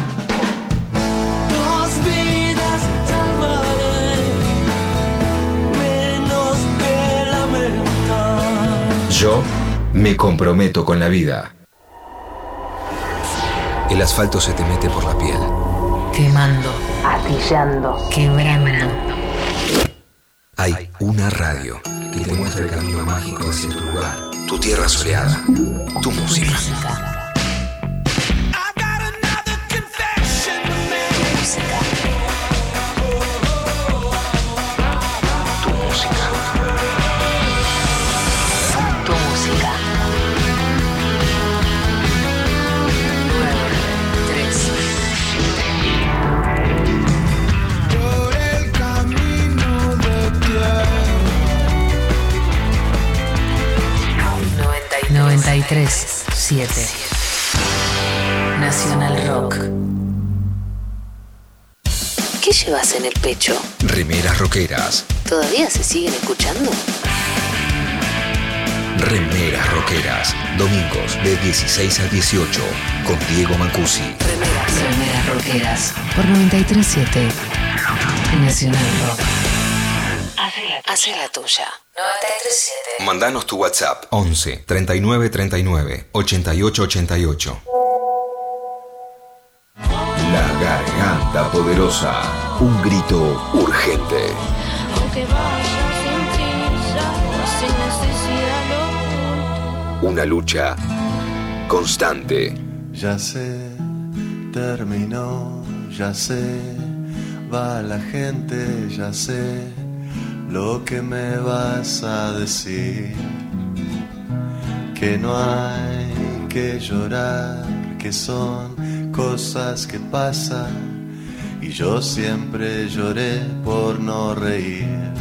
Me comprometo con la vida. El asfalto se te mete por la piel. Quemando, astillando, quebrando. Hay una radio que te muestra el camino mágico hacia tu lugar, tu tierra soleada, tu música. 937. Nacional Rock. ¿Qué llevas en el pecho? Remeras rockeras. ¿Todavía se siguen escuchando? Remeras Roqueras, domingos de 16 a 18, con Diego Mancusi. Remeras, Remeras Roqueras, por 937 Nacional Rock. Hace la, la tuya. 93.7. Mandanos tu WhatsApp 11 39 39 88 88. La garganta poderosa. Un grito urgente. Aunque vaya sin prisa, sin necesidad Una lucha constante. Ya sé, terminó, ya sé, va la gente, ya sé lo que me vas a decir. Que no hay que llorar, que son cosas que pasan. Y yo siempre lloré por no reír.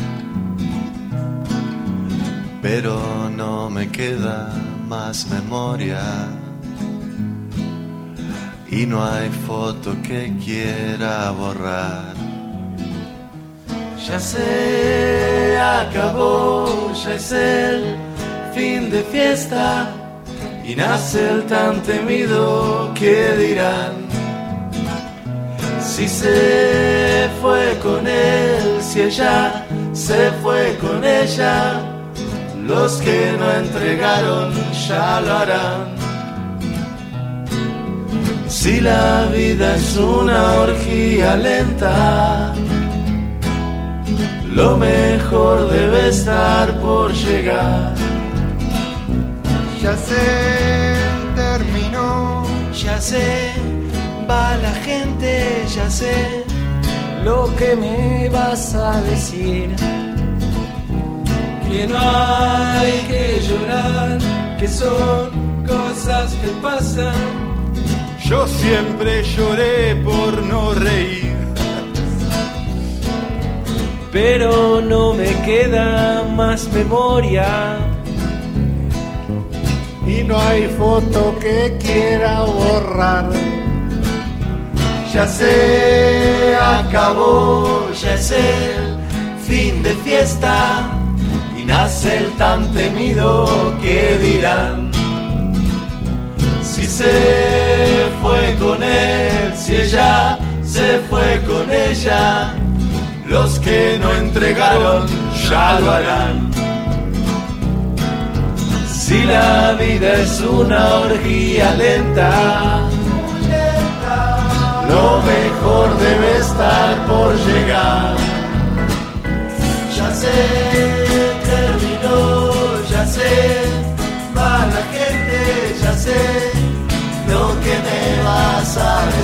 Pero no me queda más memoria. Y no hay foto que quiera borrar. Ya se acabó, ya es el fin de fiesta y nace el tan temido que dirán. Si se fue con él, si ella se fue con ella, los que no entregaron ya lo harán. Si la vida es una orgía lenta, lo mejor debe estar por llegar. Ya se terminó, ya sé, va la gente, ya sé lo que me vas a decir. Que no hay que llorar, que son cosas que pasan. Yo siempre lloré por no reír. Pero no me queda más memoria. Y no hay foto que quiera borrar. Ya se acabó, ya es el fin de fiesta y nace el tan temido que dirán. Si se fue con él, si ella se fue con ella, los que no entregaron ya lo harán. Si la vida es una orgía lenta, lo mejor debe estar por llegar. Ya se terminó, ya sé, va la gente, ya sé lo que me vas a decir.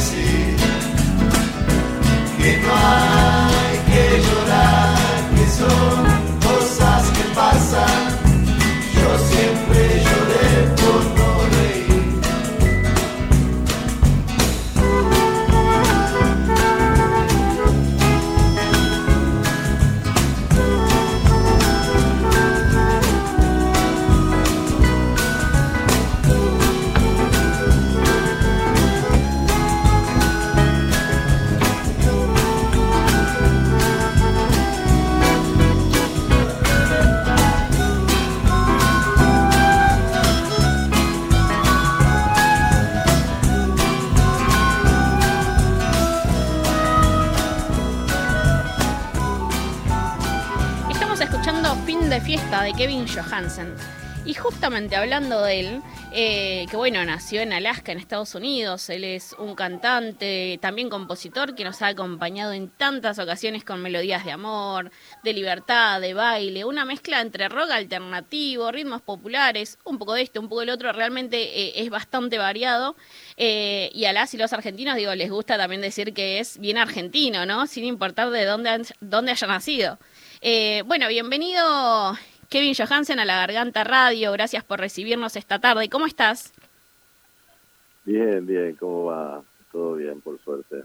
De Kevin Johansen. Y justamente hablando de él, eh, que bueno, nació en Alaska, en Estados Unidos, él es un cantante, también compositor que nos ha acompañado en tantas ocasiones con melodías de amor, de libertad, de baile, una mezcla entre rock alternativo, ritmos populares, un poco de esto, un poco del otro, realmente eh, es bastante variado. Eh, y a las y los argentinos, digo, les gusta también decir que es bien argentino, ¿no? Sin importar de dónde, dónde haya nacido. bueno, bienvenido Kevin Johansen a la Garganta Radio, gracias por recibirnos esta tarde. ¿Cómo estás? Bien, bien, ¿cómo va? Todo bien, por suerte.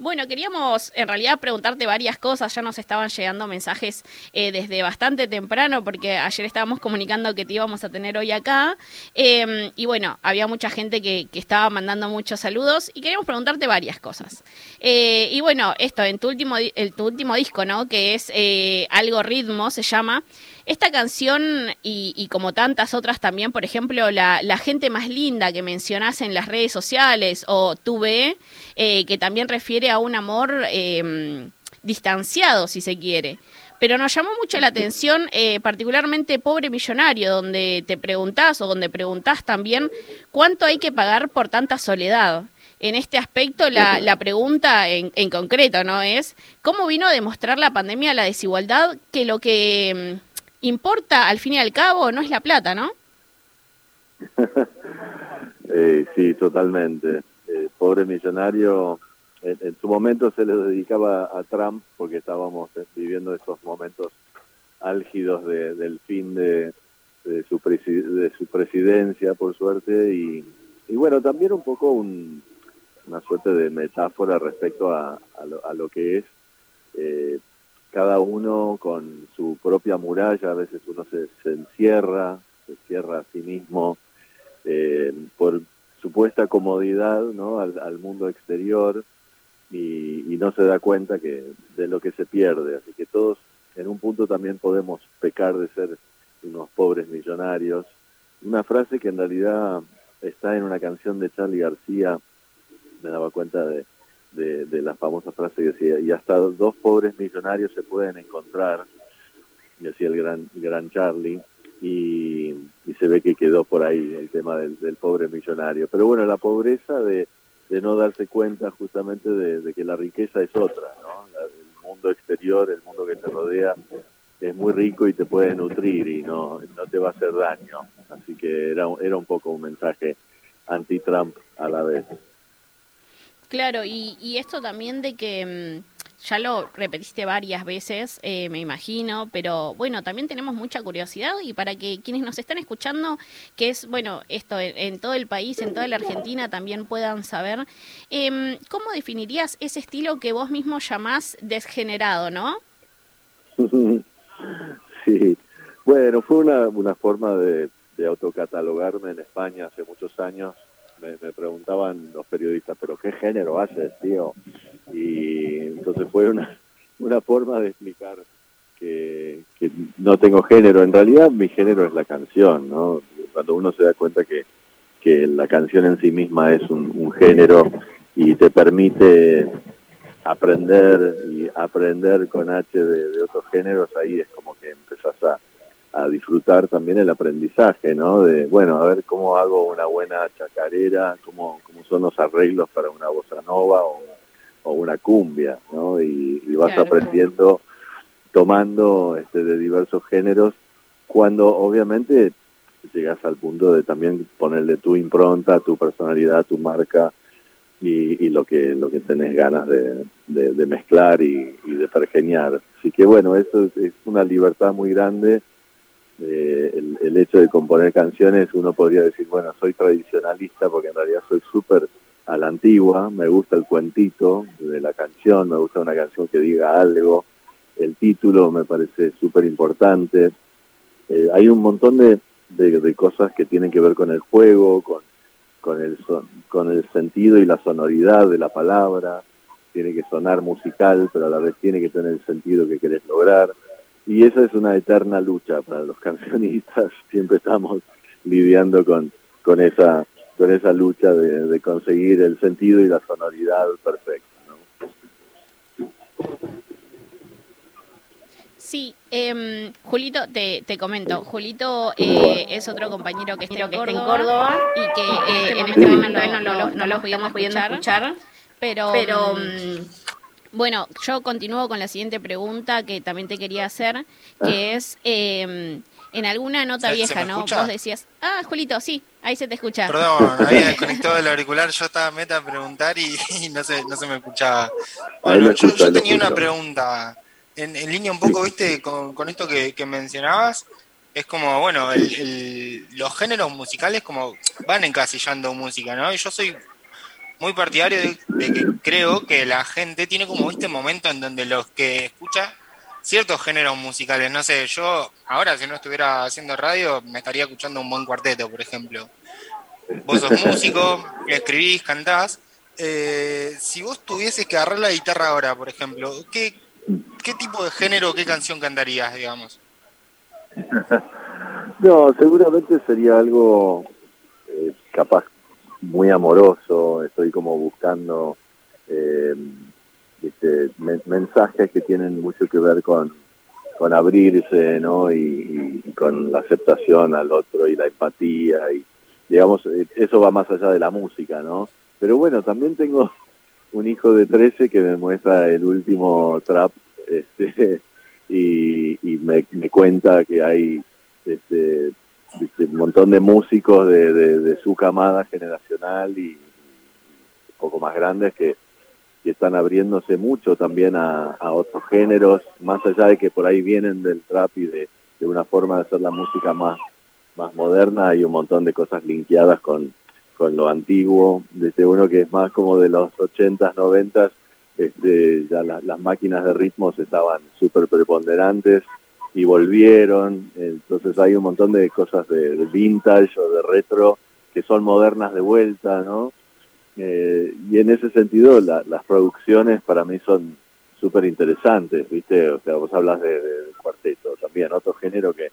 Bueno, queríamos en realidad preguntarte varias cosas. Ya nos estaban llegando mensajes eh, desde bastante temprano, porque ayer estábamos comunicando que te íbamos a tener hoy acá. Em, y bueno, había mucha gente que, estaba mandando muchos saludos y queríamos preguntarte varias cosas. Eh, y bueno, esto, en tu último, el, tu último disco, ¿no? Que es eh, Algo Ritmo, se llama. Esta canción y, como tantas otras también, por ejemplo, la, gente más linda que mencionás en las redes sociales o Tuve, eh, que también refiere a un amor em, distanciado, si se quiere. Pero nos llamó mucho la atención, eh, particularmente Pobre Millonario, donde te preguntás o donde preguntás también cuánto hay que pagar por tanta soledad. En este aspecto, la, pregunta en, en, concreto, ¿no? Es, ¿cómo vino a demostrar la pandemia la desigualdad que lo que em, importa al fin y al cabo no es la plata, ¿no? *laughs* eh, sí, totalmente. Eh, pobre millonario, en, su momento se le dedicaba a Trump porque estábamos viviendo estos momentos álgidos del fin de, su de su presidencia, por suerte, y, bueno, también un poco una suerte de metáfora respecto a, a, lo, que es eh, cada uno con su propia muralla, a veces uno se, encierra, se cierra a sí mismo eh, por supuesta comodidad ¿no? al, mundo exterior y, no se da cuenta que de lo que se pierde. Así que todos en un punto también podemos pecar de ser unos pobres millonarios. Una frase que en realidad está en una canción de Charlie García, me daba cuenta de, de, la famosa frase que decía, y hasta dos pobres millonarios se pueden encontrar, decía el gran, gran Charlie, y, se ve que quedó por ahí el tema del, pobre millonario. Pero bueno, la pobreza de, de no darse cuenta justamente de, que la riqueza es otra, ¿no? el mundo exterior, el mundo que te rodea, es muy rico y te puede nutrir y no, no te va a hacer daño. Así que era, era un poco un mensaje anti-Trump a la vez. Claro, y, esto también de que mm, ya lo repetiste varias veces, eh, me imagino, pero bueno, también tenemos mucha curiosidad y para que quienes nos están escuchando, que es, bueno, esto en, todo el país, en toda la Argentina, también puedan saber, em, ¿cómo definirías ese estilo que vos mismo llamás desgenerado, no? *laughs* Sí, bueno, fue una, una forma de, de autocatalogarme en España hace muchos años me, preguntaban los periodistas, pero ¿qué género haces, tío? Y entonces fue una, una forma de explicar que, no tengo género. En realidad mi género es la canción, ¿no? Cuando uno se da cuenta que, que la canción en sí misma es un, género y te permite aprender y aprender con H de, de otros géneros, ahí es como que empezás a, a disfrutar también el aprendizaje, ¿no? De, bueno, a ver cómo hago una buena chacarera, cómo, cómo son los arreglos para una bossa nova o, una cumbia, ¿no? Y, vas aprendiendo, tomando este, de diversos géneros, cuando obviamente llegas al punto de también ponerle tu impronta, tu personalidad, tu marca y, lo que lo que tenés ganas de, de, mezclar y, de pergeniar. Así que bueno, eso es una libertad muy grande eh, el, hecho de componer canciones, uno podría decir, bueno, soy tradicionalista porque en realidad soy súper a la antigua, me gusta el cuentito de la canción, me gusta una canción que diga algo, el título me parece súper importante. Eh, hay un montón de, de, cosas que tienen que ver con el juego, con, con, el con el sentido y la sonoridad de la palabra, tiene que sonar musical, pero a la vez tiene que tener el sentido que querés lograr y esa es una eterna lucha para los cancionistas, *laughs* siempre estamos lidiando con, con, esa, con esa lucha de, conseguir el sentido y la sonoridad perfecta. Sí, em, Julito, te, te comento, Julito eh, es otro compañero que está, en, Córdoba, y que eh, en este momento no, lo, no, lo podíamos escuchar, pero, pero mm, bueno, yo continúo con la siguiente pregunta que también te quería hacer, que es em, en alguna nota vieja, ¿no? Vos decías, ah, Julito, sí, ahí se te escucha. Perdón, *laughs* había desconectado el auricular, yo estaba meta a preguntar *laughs* y, no, se, no se me escuchaba. Bueno, yo, tenía una pregunta, en, línea un poco, viste, con, con esto que, mencionabas, es como, bueno, los géneros musicales como van encasillando música, ¿no? Y yo soy muy partidario de, de, que creo que la gente tiene como este momento en donde los que escucha ciertos géneros musicales. No sé, yo ahora si no estuviera haciendo radio me estaría escuchando un buen cuarteto, por ejemplo. Vos sos músico, *laughs* escribís, cantás. Eh, si vos tuvieses que agarrar la guitarra ahora, por ejemplo, ¿qué, qué tipo de género, qué canción cantarías, digamos? *laughs* no, seguramente sería algo eh, capaz muy amoroso. Estoy como buscando... Eh, este, mensajes que tienen mucho que ver con, con abrirse, ¿no? Y, con la aceptación al otro y la empatía y digamos eh, eso va más allá de la música, ¿no? Pero bueno, también tengo un hijo de 13 que me muestra el último trap este, *laughs* y, me, cuenta que hay este, un montón de músicos de, de su camada generacional y un poco más grandes que que están abriéndose mucho también a, otros géneros, más allá de que por ahí vienen del trap y de, una forma de hacer la música más, más moderna, hay un montón de cosas linkeadas con, con lo antiguo, desde uno que es más como de los 80s, 90s, este, ya las máquinas de ritmos estaban súper preponderantes y volvieron, entonces hay un montón de cosas de, de vintage o de retro que son modernas de vuelta, ¿no? Eh, y en ese sentido las producciones para mí son súper interesantes, ¿viste? O sea, vos hablas de, cuarteto también, otro género que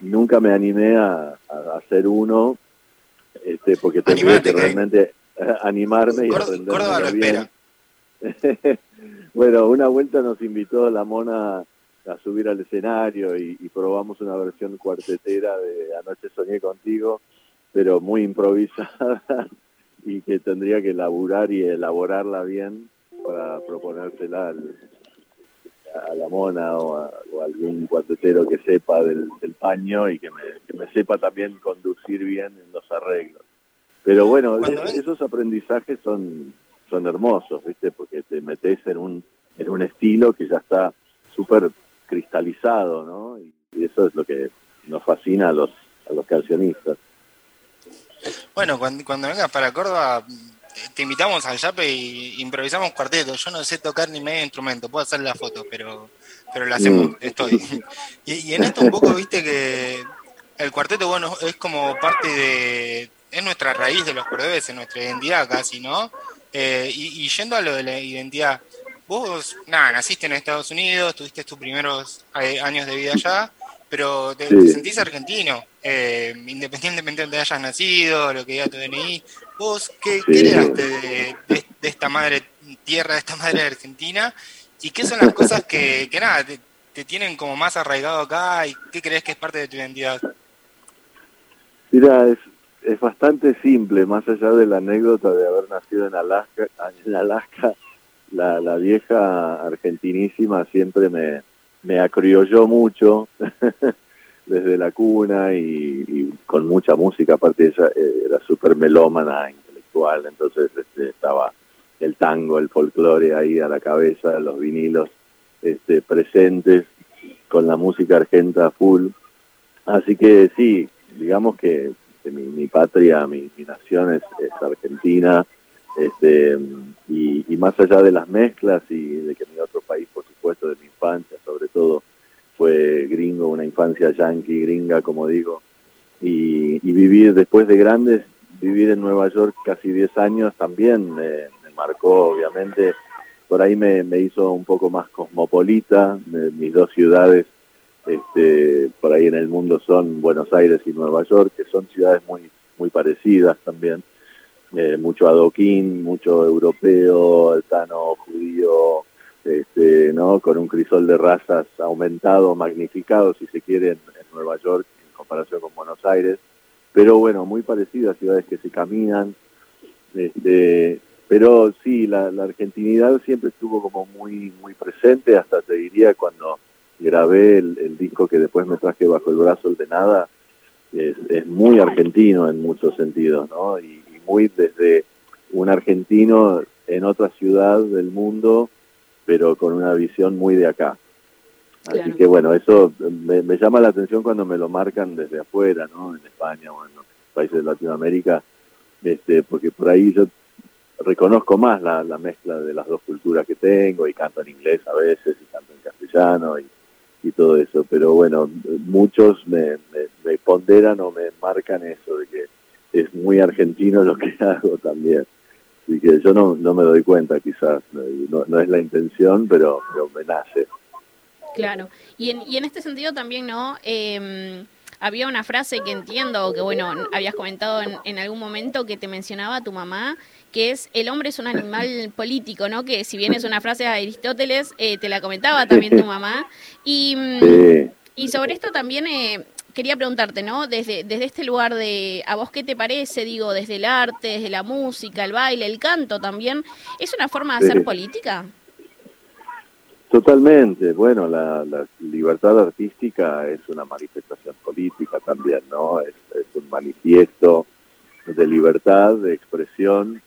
nunca me animé a, hacer uno, este, porque tenía que realmente animarme y aprender bien. *laughs* bueno, una vuelta nos invitó la mona a subir al escenario y, y, probamos una versión cuartetera de Anoche soñé contigo, pero muy improvisada *laughs* y que tendría que elaborar y elaborarla bien para proponérsela a la mona o a, algún cuartetero que sepa del, paño y que me, sepa también conducir bien en los arreglos. Pero bueno, esos aprendizajes son, son hermosos, ¿viste? Porque te metes en un, en un estilo que ya está súper cristalizado, ¿no? Y, eso es lo que nos fascina a los, a los cancionistas. Bueno, cuando, cuando vengas para Córdoba, te invitamos al Yape y improvisamos cuarteto. Yo no sé tocar ni medio instrumento, puedo hacer la foto, pero, pero lo hacemos, mm. estoy. Y, en esto un poco, viste que el cuarteto, bueno, es como parte de. Es nuestra raíz de los cordobeses, nuestra identidad casi, ¿no? Eh, y, yendo a lo de la identidad, vos, nada, naciste en Estados Unidos, tuviste tus primeros eh, años de vida allá, pero te, sentís argentino, eh, independientemente de donde hayas nacido, lo que diga tu DNI. ¿Vos qué, creaste de, esta madre tierra, de esta madre argentina? ¿Y qué son las cosas que, que nada, te, tienen como más arraigado acá y qué crees que es parte de tu identidad? Mira, es, es bastante simple, más allá de la anécdota de haber nacido en Alaska, en Alaska la, la vieja argentinísima siempre me, me acriolló mucho *laughs* desde la cuna y, con mucha música, aparte ella eh, era súper melómana, intelectual, entonces este, estaba el tango, el folclore ahí a la cabeza, los vinilos este, presentes con la música argenta full. Así que sí, digamos que, mi, patria, mi, nación es, Argentina, este, y, y, más allá de las mezclas y de que mi otro país, por supuesto, de mi infancia, sobre todo, fue gringo, una infancia yankee, gringa, como digo, y, vivir después de grandes, vivir en Nueva York casi 10 años también me, marcó, obviamente, por ahí me, hizo un poco más cosmopolita, mis dos ciudades este, por ahí en el mundo son Buenos Aires y Nueva York, que son ciudades muy, muy parecidas también, eh, mucho adoquín, mucho europeo, altano judío, este, ¿no? Con un crisol de razas aumentado, magnificado, si se quiere, en, Nueva York en comparación con Buenos Aires. Pero bueno, muy parecido a ciudades que se caminan. Este, pero sí, la, la, argentinidad siempre estuvo como muy, muy presente, hasta te diría cuando grabé el, disco que después me traje bajo el brazo, el de nada, es, es muy argentino en muchos sentidos, ¿no? Y, y muy desde un argentino en otra ciudad del mundo pero con una visión muy de acá. Así que bueno, eso me, llama la atención cuando me lo marcan desde afuera, ¿no? En España o en países de Latinoamérica, este, porque por ahí yo reconozco más la, mezcla de las dos culturas que tengo y canto en inglés a veces y canto en castellano y, todo eso, pero bueno, muchos me, me ponderan o me marcan eso de que es muy argentino lo que *laughs* hago también. Así que yo no, no me doy cuenta quizás, no, no es la intención, pero, me nace. Claro, y en, y en este sentido también, ¿no? Em, había una frase que entiendo, que bueno, habías comentado en, en, algún momento que te mencionaba tu mamá, que es el hombre es un animal *laughs* político, ¿no? Que si bien es una frase de Aristóteles, eh, te la comentaba también tu mamá. Y, y sobre esto también eh, quería preguntarte, ¿no? Desde, desde este lugar de, ¿a vos qué te parece? Digo, desde el arte, desde la música, el baile, el canto también, ¿es una forma de hacer política? Totalmente, bueno, la, libertad artística es una manifestación política también, ¿no? Es, un manifiesto de libertad, de expresión,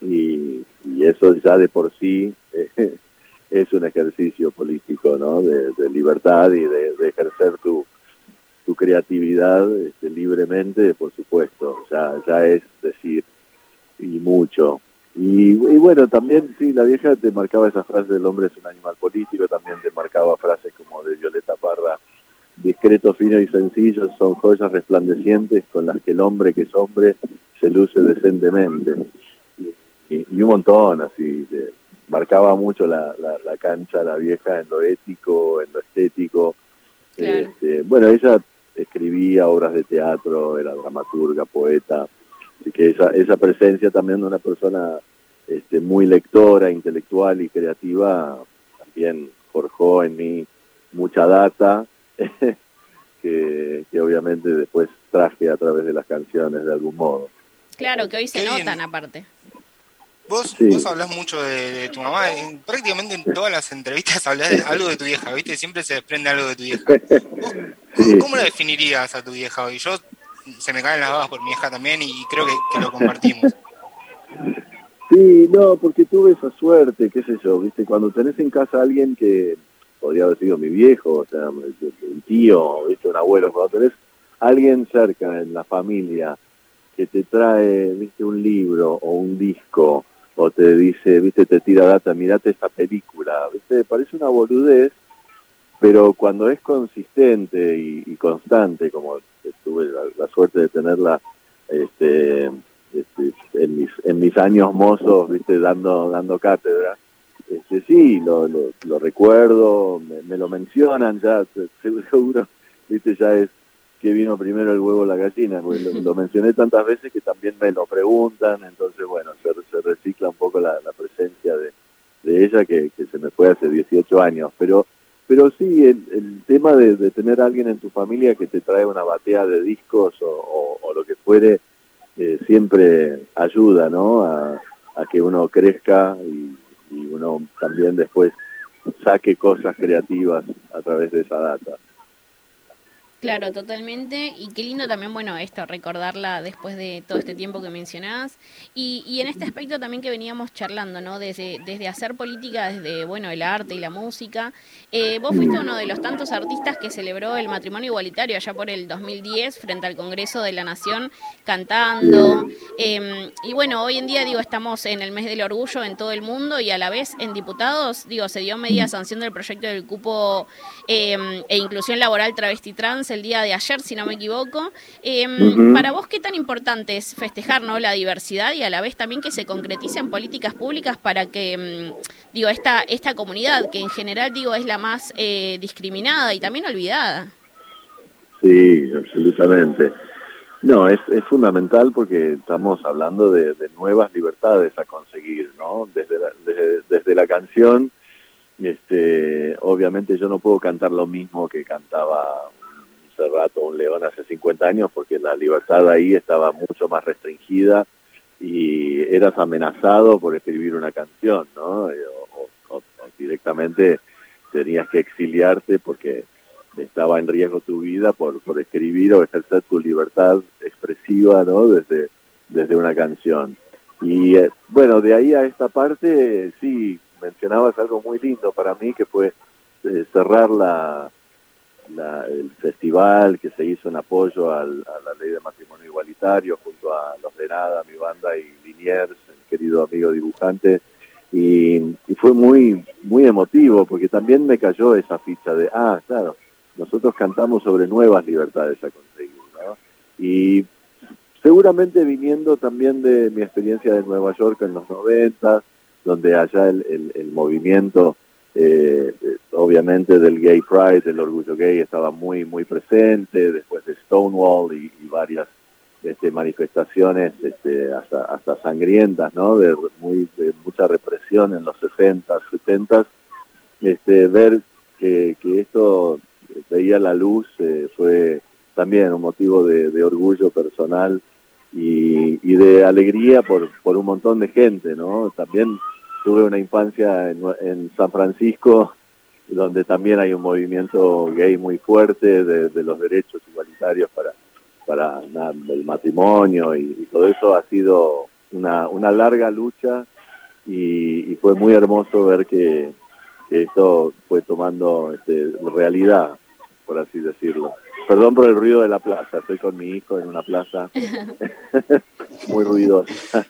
y, eso ya de por sí *laughs* es un ejercicio político, ¿no? De, libertad y de ejercer tu, tu creatividad este, libremente, por supuesto, ya, ya es decir, y mucho. Y, bueno, también, sí, la vieja te marcaba esa frase del hombre es un animal político, también te marcaba frases como de Violeta Parra, discreto, fino y sencillo, son joyas resplandecientes con las que el hombre que es hombre se luce decentemente. Y, un montón, así, marcaba mucho la, la, la cancha, la vieja, en lo ético, en lo estético. Este, bueno, ella escribía obras de teatro, era dramaturga, poeta, así que esa, esa presencia también de una persona este, muy lectora, intelectual y creativa también forjó en mí mucha data *laughs* que, que obviamente después traje a través de las canciones de algún modo. Claro, que hoy se notan aparte. Vos, vos hablas mucho de, tu mamá, prácticamente en todas las entrevistas hablas de algo de tu vieja, ¿viste? Siempre se desprende algo de tu vieja. *laughs* ¿Cómo la definirías a tu vieja hoy? Yo se me caen las babas por mi vieja también y creo que, lo compartimos. Sí, no, porque tuve esa suerte, qué sé yo, ¿viste? Cuando tenés en casa a alguien que podría haber sido mi viejo, o sea, un tío, ¿viste? Un abuelo, cuando tenés a alguien cerca en la familia que te trae, ¿viste? Un libro o un disco o te dice, viste, te tira data, mirate esta película, viste, parece una boludez, pero cuando es consistente y, constante, como tuve la, suerte de tenerla este, este, en, mis, en mis años mozos, viste, dando, dando cátedra, este, sí, lo, lo, recuerdo, me, lo mencionan ya, seguro, viste, ya es que vino primero el huevo o la gallina, lo, mencioné tantas veces que también me lo preguntan, entonces bueno, se, recicla un poco la, presencia de, ella que, se me fue hace 18 años, pero pero sí, el, tema de, tener a alguien en tu familia que te trae una batea de discos o, lo que fuere, eh, siempre ayuda, ¿no? A, que uno crezca y uno también después saque cosas creativas a través de esa data. Claro, totalmente. Y qué lindo también, bueno, esto, recordarla después de todo este tiempo que mencionás. Y, en este aspecto también que veníamos charlando, ¿no? Desde, desde hacer política, desde, bueno, el arte y la música. Eh, vos fuiste uno de los tantos artistas que celebró el matrimonio igualitario allá por el 2010 frente al Congreso de la Nación, cantando. Em, y bueno, hoy en día, digo, estamos en el mes del orgullo en todo el mundo y a la vez en diputados, digo, se dio media sanción del proyecto del cupo em, e inclusión laboral travesti trans el día de ayer, si no me equivoco. Em, para vos, ¿qué tan importante es festejar ¿no? la diversidad y a la vez también que se concreticen políticas públicas para que, em, digo, esta, esta comunidad, que en general, digo, es la más eh, discriminada y también olvidada? Sí, absolutamente. No, es, es fundamental porque estamos hablando de, nuevas libertades a conseguir, ¿no? Desde la, desde, desde la canción este, obviamente yo no puedo cantar lo mismo que cantaba hace rato un león hace 50 años porque la libertad ahí estaba mucho más restringida y eras amenazado por escribir una canción, ¿no? Eh, o, directamente tenías que exiliarte porque estaba en riesgo tu vida por, por escribir o ejercer tu libertad expresiva, ¿no? Desde, desde una canción. Y eh, bueno, de ahí a esta parte, sí, mencionabas algo muy lindo para mí, que fue eh, cerrar la, el festival que se hizo en apoyo a la ley de matrimonio igualitario junto a Los de Nada, mi banda y Liniers, el querido amigo dibujante. Y, fue muy, muy emotivo porque también me cayó esa ficha de, ah, claro, nosotros cantamos sobre nuevas libertades a conseguir. ¿no? Y seguramente viniendo también de mi experiencia de Nueva York en los 90, donde allá el, movimiento, eh, obviamente del Gay Pride, del orgullo gay, estaba muy, muy presente, después de Stonewall y, varias este, manifestaciones este, hasta, hasta sangrientas, ¿no? De, muy, de mucha represión en los 60, 70, este, ver que, que esto veía la luz eh, fue también un motivo de, de orgullo personal y, y, de alegría por, por un montón de gente, ¿no? También tuve una infancia en, San Francisco, donde también hay un movimiento gay muy fuerte de, los derechos igualitarios para, para el matrimonio y, todo eso ha sido una, una larga lucha y, fue muy hermoso ver que, esto fue tomando este, realidad, por así decirlo. Perdón por el ruido de la plaza, estoy con mi hijo en una plaza *laughs* *laughs* muy ruidosa.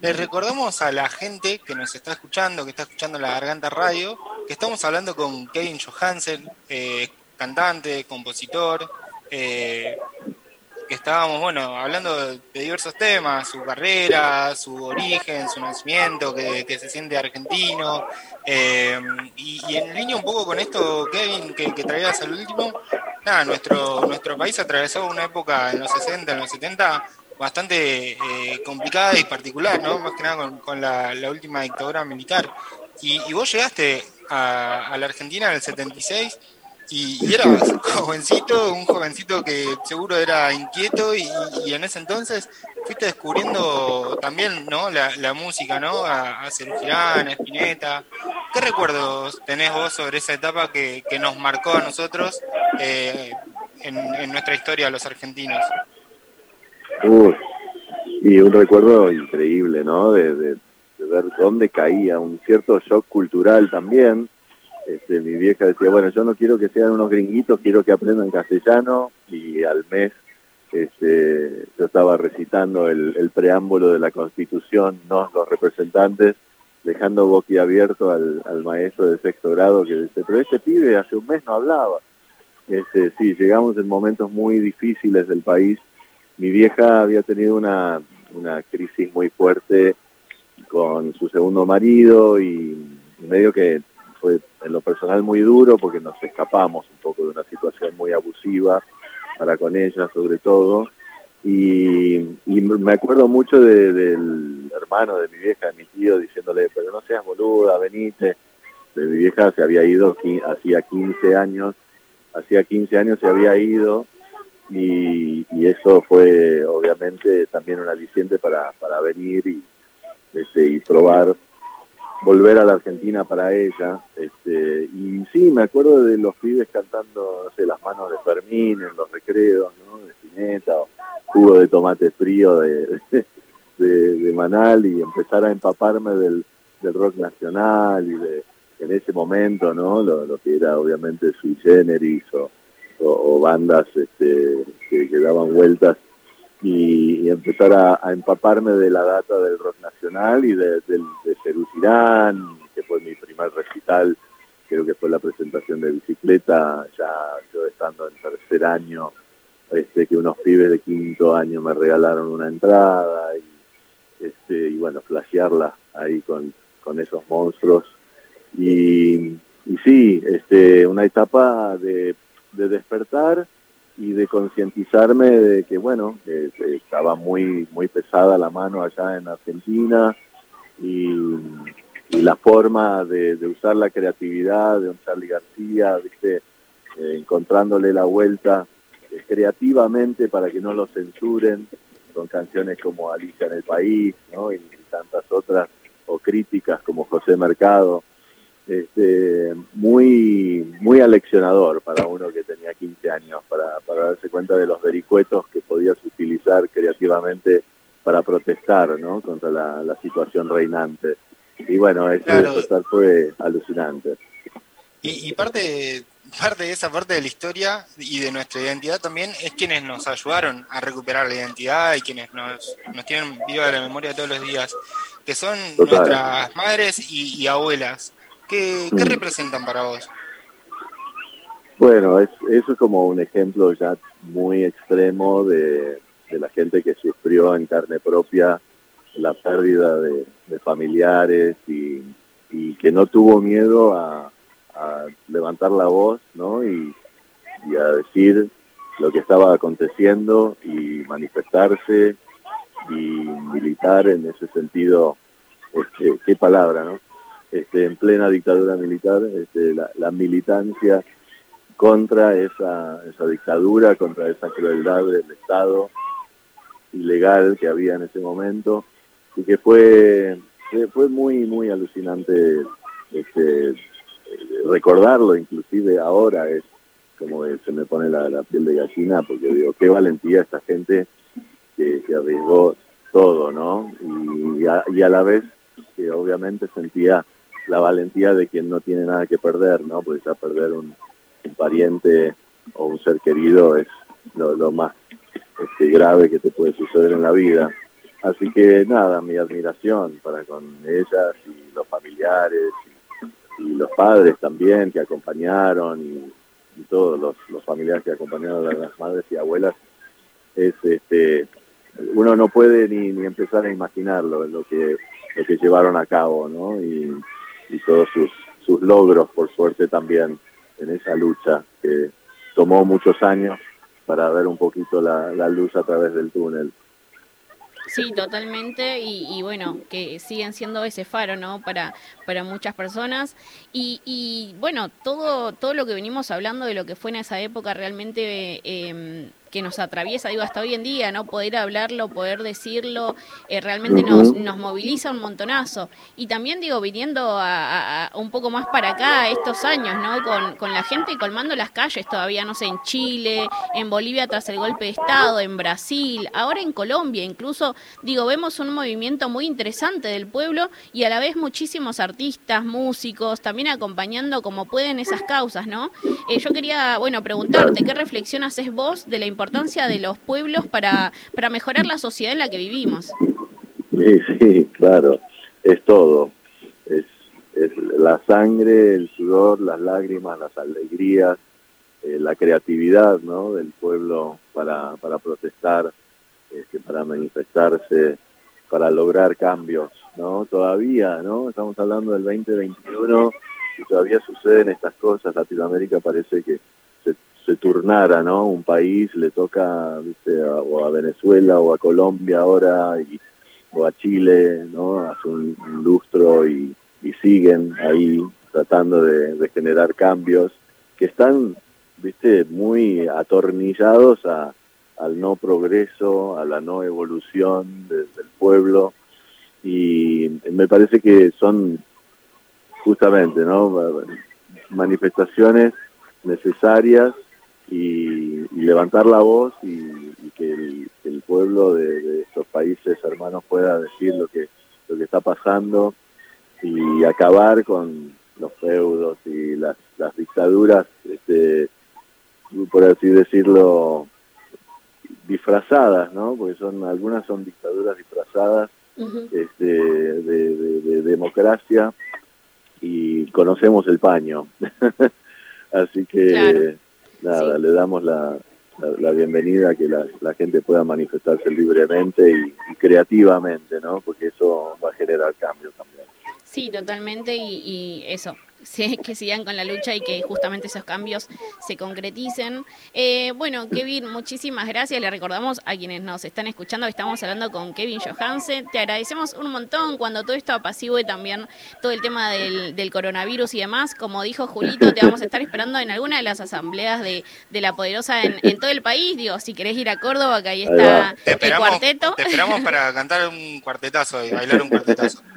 Le recordamos a la gente que nos está escuchando, que está escuchando la Garganta Radio, que estamos hablando con Kevin Johansen, eh, cantante, compositor, eh, que estábamos, bueno, hablando de, diversos temas, su carrera, su origen, su nacimiento, que, se siente argentino. Eh, y, en línea un poco con esto, Kevin, que, que traías al último, nuestro, nuestro país atravesó una época en los 60, en los 70, bastante eh, complicada y particular, ¿no? Más que nada con, la, última dictadura militar. Y, vos llegaste a, la Argentina en el 76 y, y, eras jovencito, un jovencito que seguro era inquieto y, en ese entonces fuiste descubriendo también, ¿no? La, música, ¿no? A, a a Spinetta. ¿Qué recuerdos tenés vos sobre esa etapa que, nos marcó a nosotros eh, en nuestra historia, los argentinos? Y un recuerdo increíble, ¿no? De, ver dónde caía, un cierto shock cultural también. Este, mi vieja decía, bueno, yo no quiero que sean unos gringuitos, quiero que aprendan castellano y al mes este, yo estaba recitando el, preámbulo de la Constitución, no los representantes, dejando boquiabierto al, al maestro de sexto grado que dice, pero este pibe hace un mes no hablaba. Este, sí, llegamos en momentos muy difíciles del país mi vieja había tenido una, una crisis muy fuerte con su segundo marido y medio que fue en lo personal muy duro porque nos escapamos un poco de una situación muy abusiva para con ella sobre todo y, me acuerdo mucho del hermano de mi vieja, de mi tío, diciéndole, pero no seas boluda, venite. De mi vieja se había ido hacía 15 años, hacía 15 años se había ido y, eso fue obviamente también un aliciente para, para venir y, este, y probar volver a la Argentina para ella. Este, y sí, me acuerdo de los pibes cantando, no sé, las manos de Fermín en los recreos, ¿no? De Spinetta, o jugo de tomate frío de, *laughs* de, Manal y empezar a empaparme del, del rock nacional y de en ese momento, ¿no? Lo, lo que era obviamente sui generis o o, bandas este, que, daban vueltas y, empezar a, empaparme de la data del rock nacional y de, de, de que fue mi primer recital, creo que fue la presentación de bicicleta, ya yo estando en tercer año, este, que unos pibes de quinto año me regalaron una entrada y, este, y bueno, flashearla ahí con, con esos monstruos. Y, y sí, este, una etapa de de despertar y de concientizarme de que, bueno, estaba muy, muy pesada la mano allá en Argentina y, la forma de, usar la creatividad de un Charlie García, ¿viste? Eh, encontrándole la vuelta eh, creativamente para que no lo censuren, con canciones como Alicia en el País, ¿no? y, tantas otras, o críticas como José Mercado. Este, muy, muy aleccionador para uno que tenía 15 años, para, para darse cuenta de los vericuetos que podías utilizar creativamente para protestar ¿no? contra la, situación reinante. Y bueno, eso fue alucinante. Y, y, parte, parte de esa parte de la historia y de nuestra identidad también es quienes nos ayudaron a recuperar la identidad y quienes nos, nos tienen viva la memoria todos los días, que son nuestras madres y, abuelas. ¿Qué, ¿Qué, representan para vos? Bueno, es, eso es como un ejemplo ya muy extremo de, de la gente que sufrió en carne propia la pérdida de, familiares y, que no tuvo miedo a, levantar la voz ¿no? y, a decir lo que estaba aconteciendo y manifestarse y militar en ese sentido, este, qué palabra, ¿no? Este, en plena dictadura militar, este, la, militancia contra esa, esa dictadura, contra esa crueldad del Estado, ilegal que había en ese momento y que fue fue muy muy alucinante este, recordarlo inclusive ahora es como se me pone la, piel de gallina porque digo qué valentía esta gente que, arriesgó todo no y a, y a la vez que obviamente sentía la valentía de quien no tiene nada que perder no porque ya perder un, pariente o un ser querido es lo, más este, grave que te puede suceder en la vida. Así que nada, mi admiración para con ellas y los familiares y, los padres también que acompañaron y, todos los, familiares que acompañaron a las madres y abuelas. Es este, uno no puede ni, ni empezar a imaginarlo lo que lo que llevaron a cabo, ¿no? Y, y todos sus, sus logros, por suerte también en esa lucha que tomó muchos años para ver un poquito la, luz a través del túnel. Sí, totalmente, y, bueno, que siguen siendo ese faro, ¿no? Para, para muchas personas. Y, y bueno, todo, todo lo que venimos hablando de lo que fue en esa época realmente... Eh, que nos atraviesa, digo, hasta hoy en día, ¿no? Poder hablarlo, poder decirlo, eh, realmente nos, nos moviliza un montonazo. Y también, digo, viniendo a, un poco más para acá estos años, ¿no? Con, con la gente colmando las calles todavía, no sé, en Chile, en Bolivia tras el golpe de Estado, en Brasil, ahora en Colombia, incluso, digo, vemos un movimiento muy interesante del pueblo y a la vez muchísimos artistas, músicos, también acompañando como pueden esas causas, ¿no? Eh, yo quería, bueno, preguntarte, ¿qué reflexión haces vos de la importancia importancia de los pueblos para, para mejorar la sociedad en la que vivimos. Sí, sí, claro, es todo. Es, la sangre, el sudor, las lágrimas, las alegrías, eh, la creatividad ¿no? del pueblo para, para protestar, este, para manifestarse, para lograr cambios. ¿no? Todavía, ¿no? Estamos hablando del 2021 y todavía suceden estas cosas. Latinoamérica parece que se turnara, ¿no? Un país le toca, ¿viste? A, o a Venezuela o a Colombia ahora y, o a Chile, ¿no? Hace un, lustro y, siguen ahí tratando de, generar cambios que están, ¿viste? Muy atornillados a, al no progreso, a la no evolución del pueblo y me parece que son justamente, ¿no? Manifestaciones necesarias y, levantar la voz y, que, el, pueblo de, estos países hermanos pueda decir lo que, lo que está pasando y acabar con los feudos y las, dictaduras, este, por así decirlo, disfrazadas, ¿no? Porque son algunas son dictaduras disfrazadas este, de, democracia y conocemos el paño. *laughs* Así que nada, le damos la, la, bienvenida a que la, gente pueda manifestarse libremente y, creativamente, ¿no? Porque eso va a generar cambios también. Sí, totalmente, y, eso, que sigan con la lucha y que justamente esos cambios se concreticen. Eh, bueno, Kevin, muchísimas gracias. Le recordamos a quienes nos están escuchando que estamos hablando con Kevin Johansen. Te agradecemos un montón cuando todo esto apacigüe también todo el tema del, coronavirus y demás. Como dijo Julito, te vamos a estar esperando en alguna de las asambleas de, La Poderosa en, todo el país. Digo, si querés ir a Córdoba, que ahí está el cuarteto. Te esperamos para cantar un cuartetazo y bailar un cuartetazo. *laughs*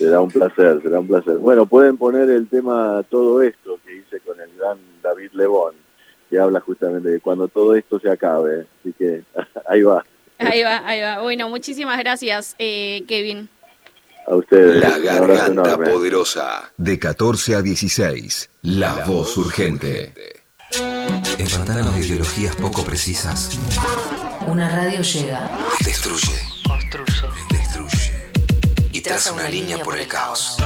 Será un placer, será un placer. Bueno, pueden poner el tema Todo esto que hice con el gran David Lebón, que habla justamente de cuando todo esto se acabe. Así que *laughs* ahí va. Ahí va, ahí va. Bueno, muchísimas gracias, eh, Kevin. A ustedes. La garganta poderosa. De 14 a 16. La, voz urgente. Espantaron de ideologías poco precisas. Una radio llega. Destruye. Construye traza una línea por el caos.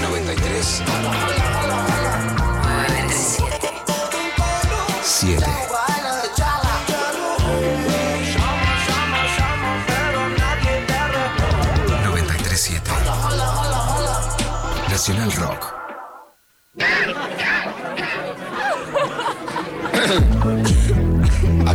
93 97 7 937 Nacional Rock. ¿A *coughs*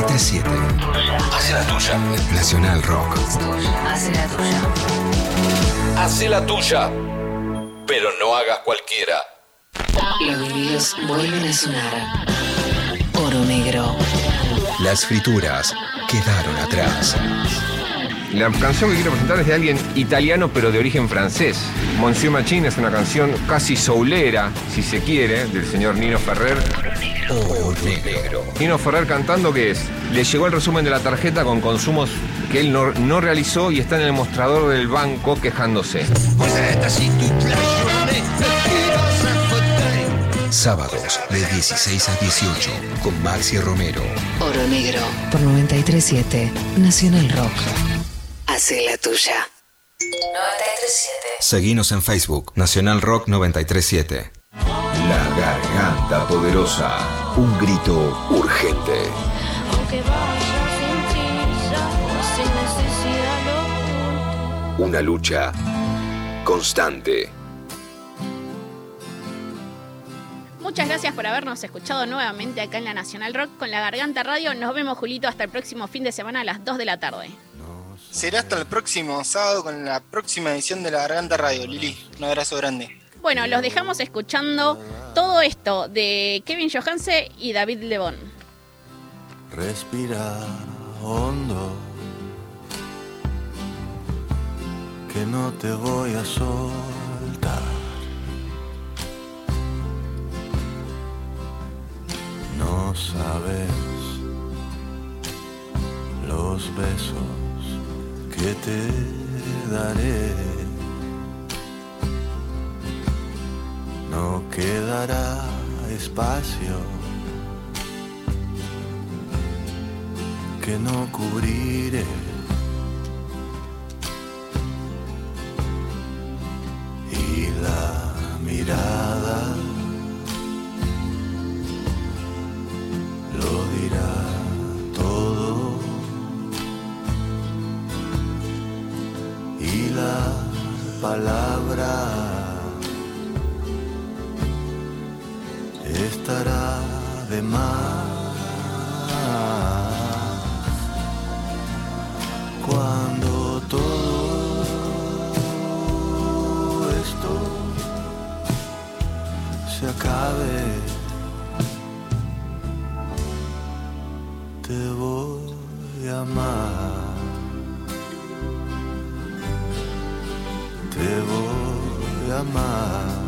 937. Hace la tuya. Nacional Rock. Hace la tuya. Hace la tuya. Pero no hagas cualquiera. Los vinilos vuelven a sonar. Oro negro. Las frituras quedaron atrás. La canción que quiero presentar es de alguien italiano pero de origen francés. Monsieur Machine es una canción casi soulera, si se quiere, del señor Nino Ferrer. Oh, negro. Nino Ferrer cantando que es, le llegó el resumen de la tarjeta con consumos que él no, no realizó y está en el mostrador del banco quejándose. Sábados de 16 a 18 con Maxi Romero. Oro Negro por 937 Nacional Rock. Hace la tuya. 937. Seguinos en Facebook, Nacional Rock 937. La garganta poderosa. Un grito urgente. Una lucha constante. Muchas gracias por habernos escuchado nuevamente acá en la Nacional Rock con la Garganta Radio. Nos vemos, Julito, hasta el próximo fin de semana a las 2 de la tarde. Será hasta el próximo sábado con la próxima edición de La Garganta Radio. Lili, un abrazo grande. Bueno, los dejamos escuchando todo esto de Kevin Johansen y David Lebón. Respira hondo, que no te voy a soltar. No sabes los besos que te daré. No quedará espacio que no cubriré. Y la mirada lo dirá la palabra. Estará de más cuando todo esto se acabe. Te voy a amar te voy a amar.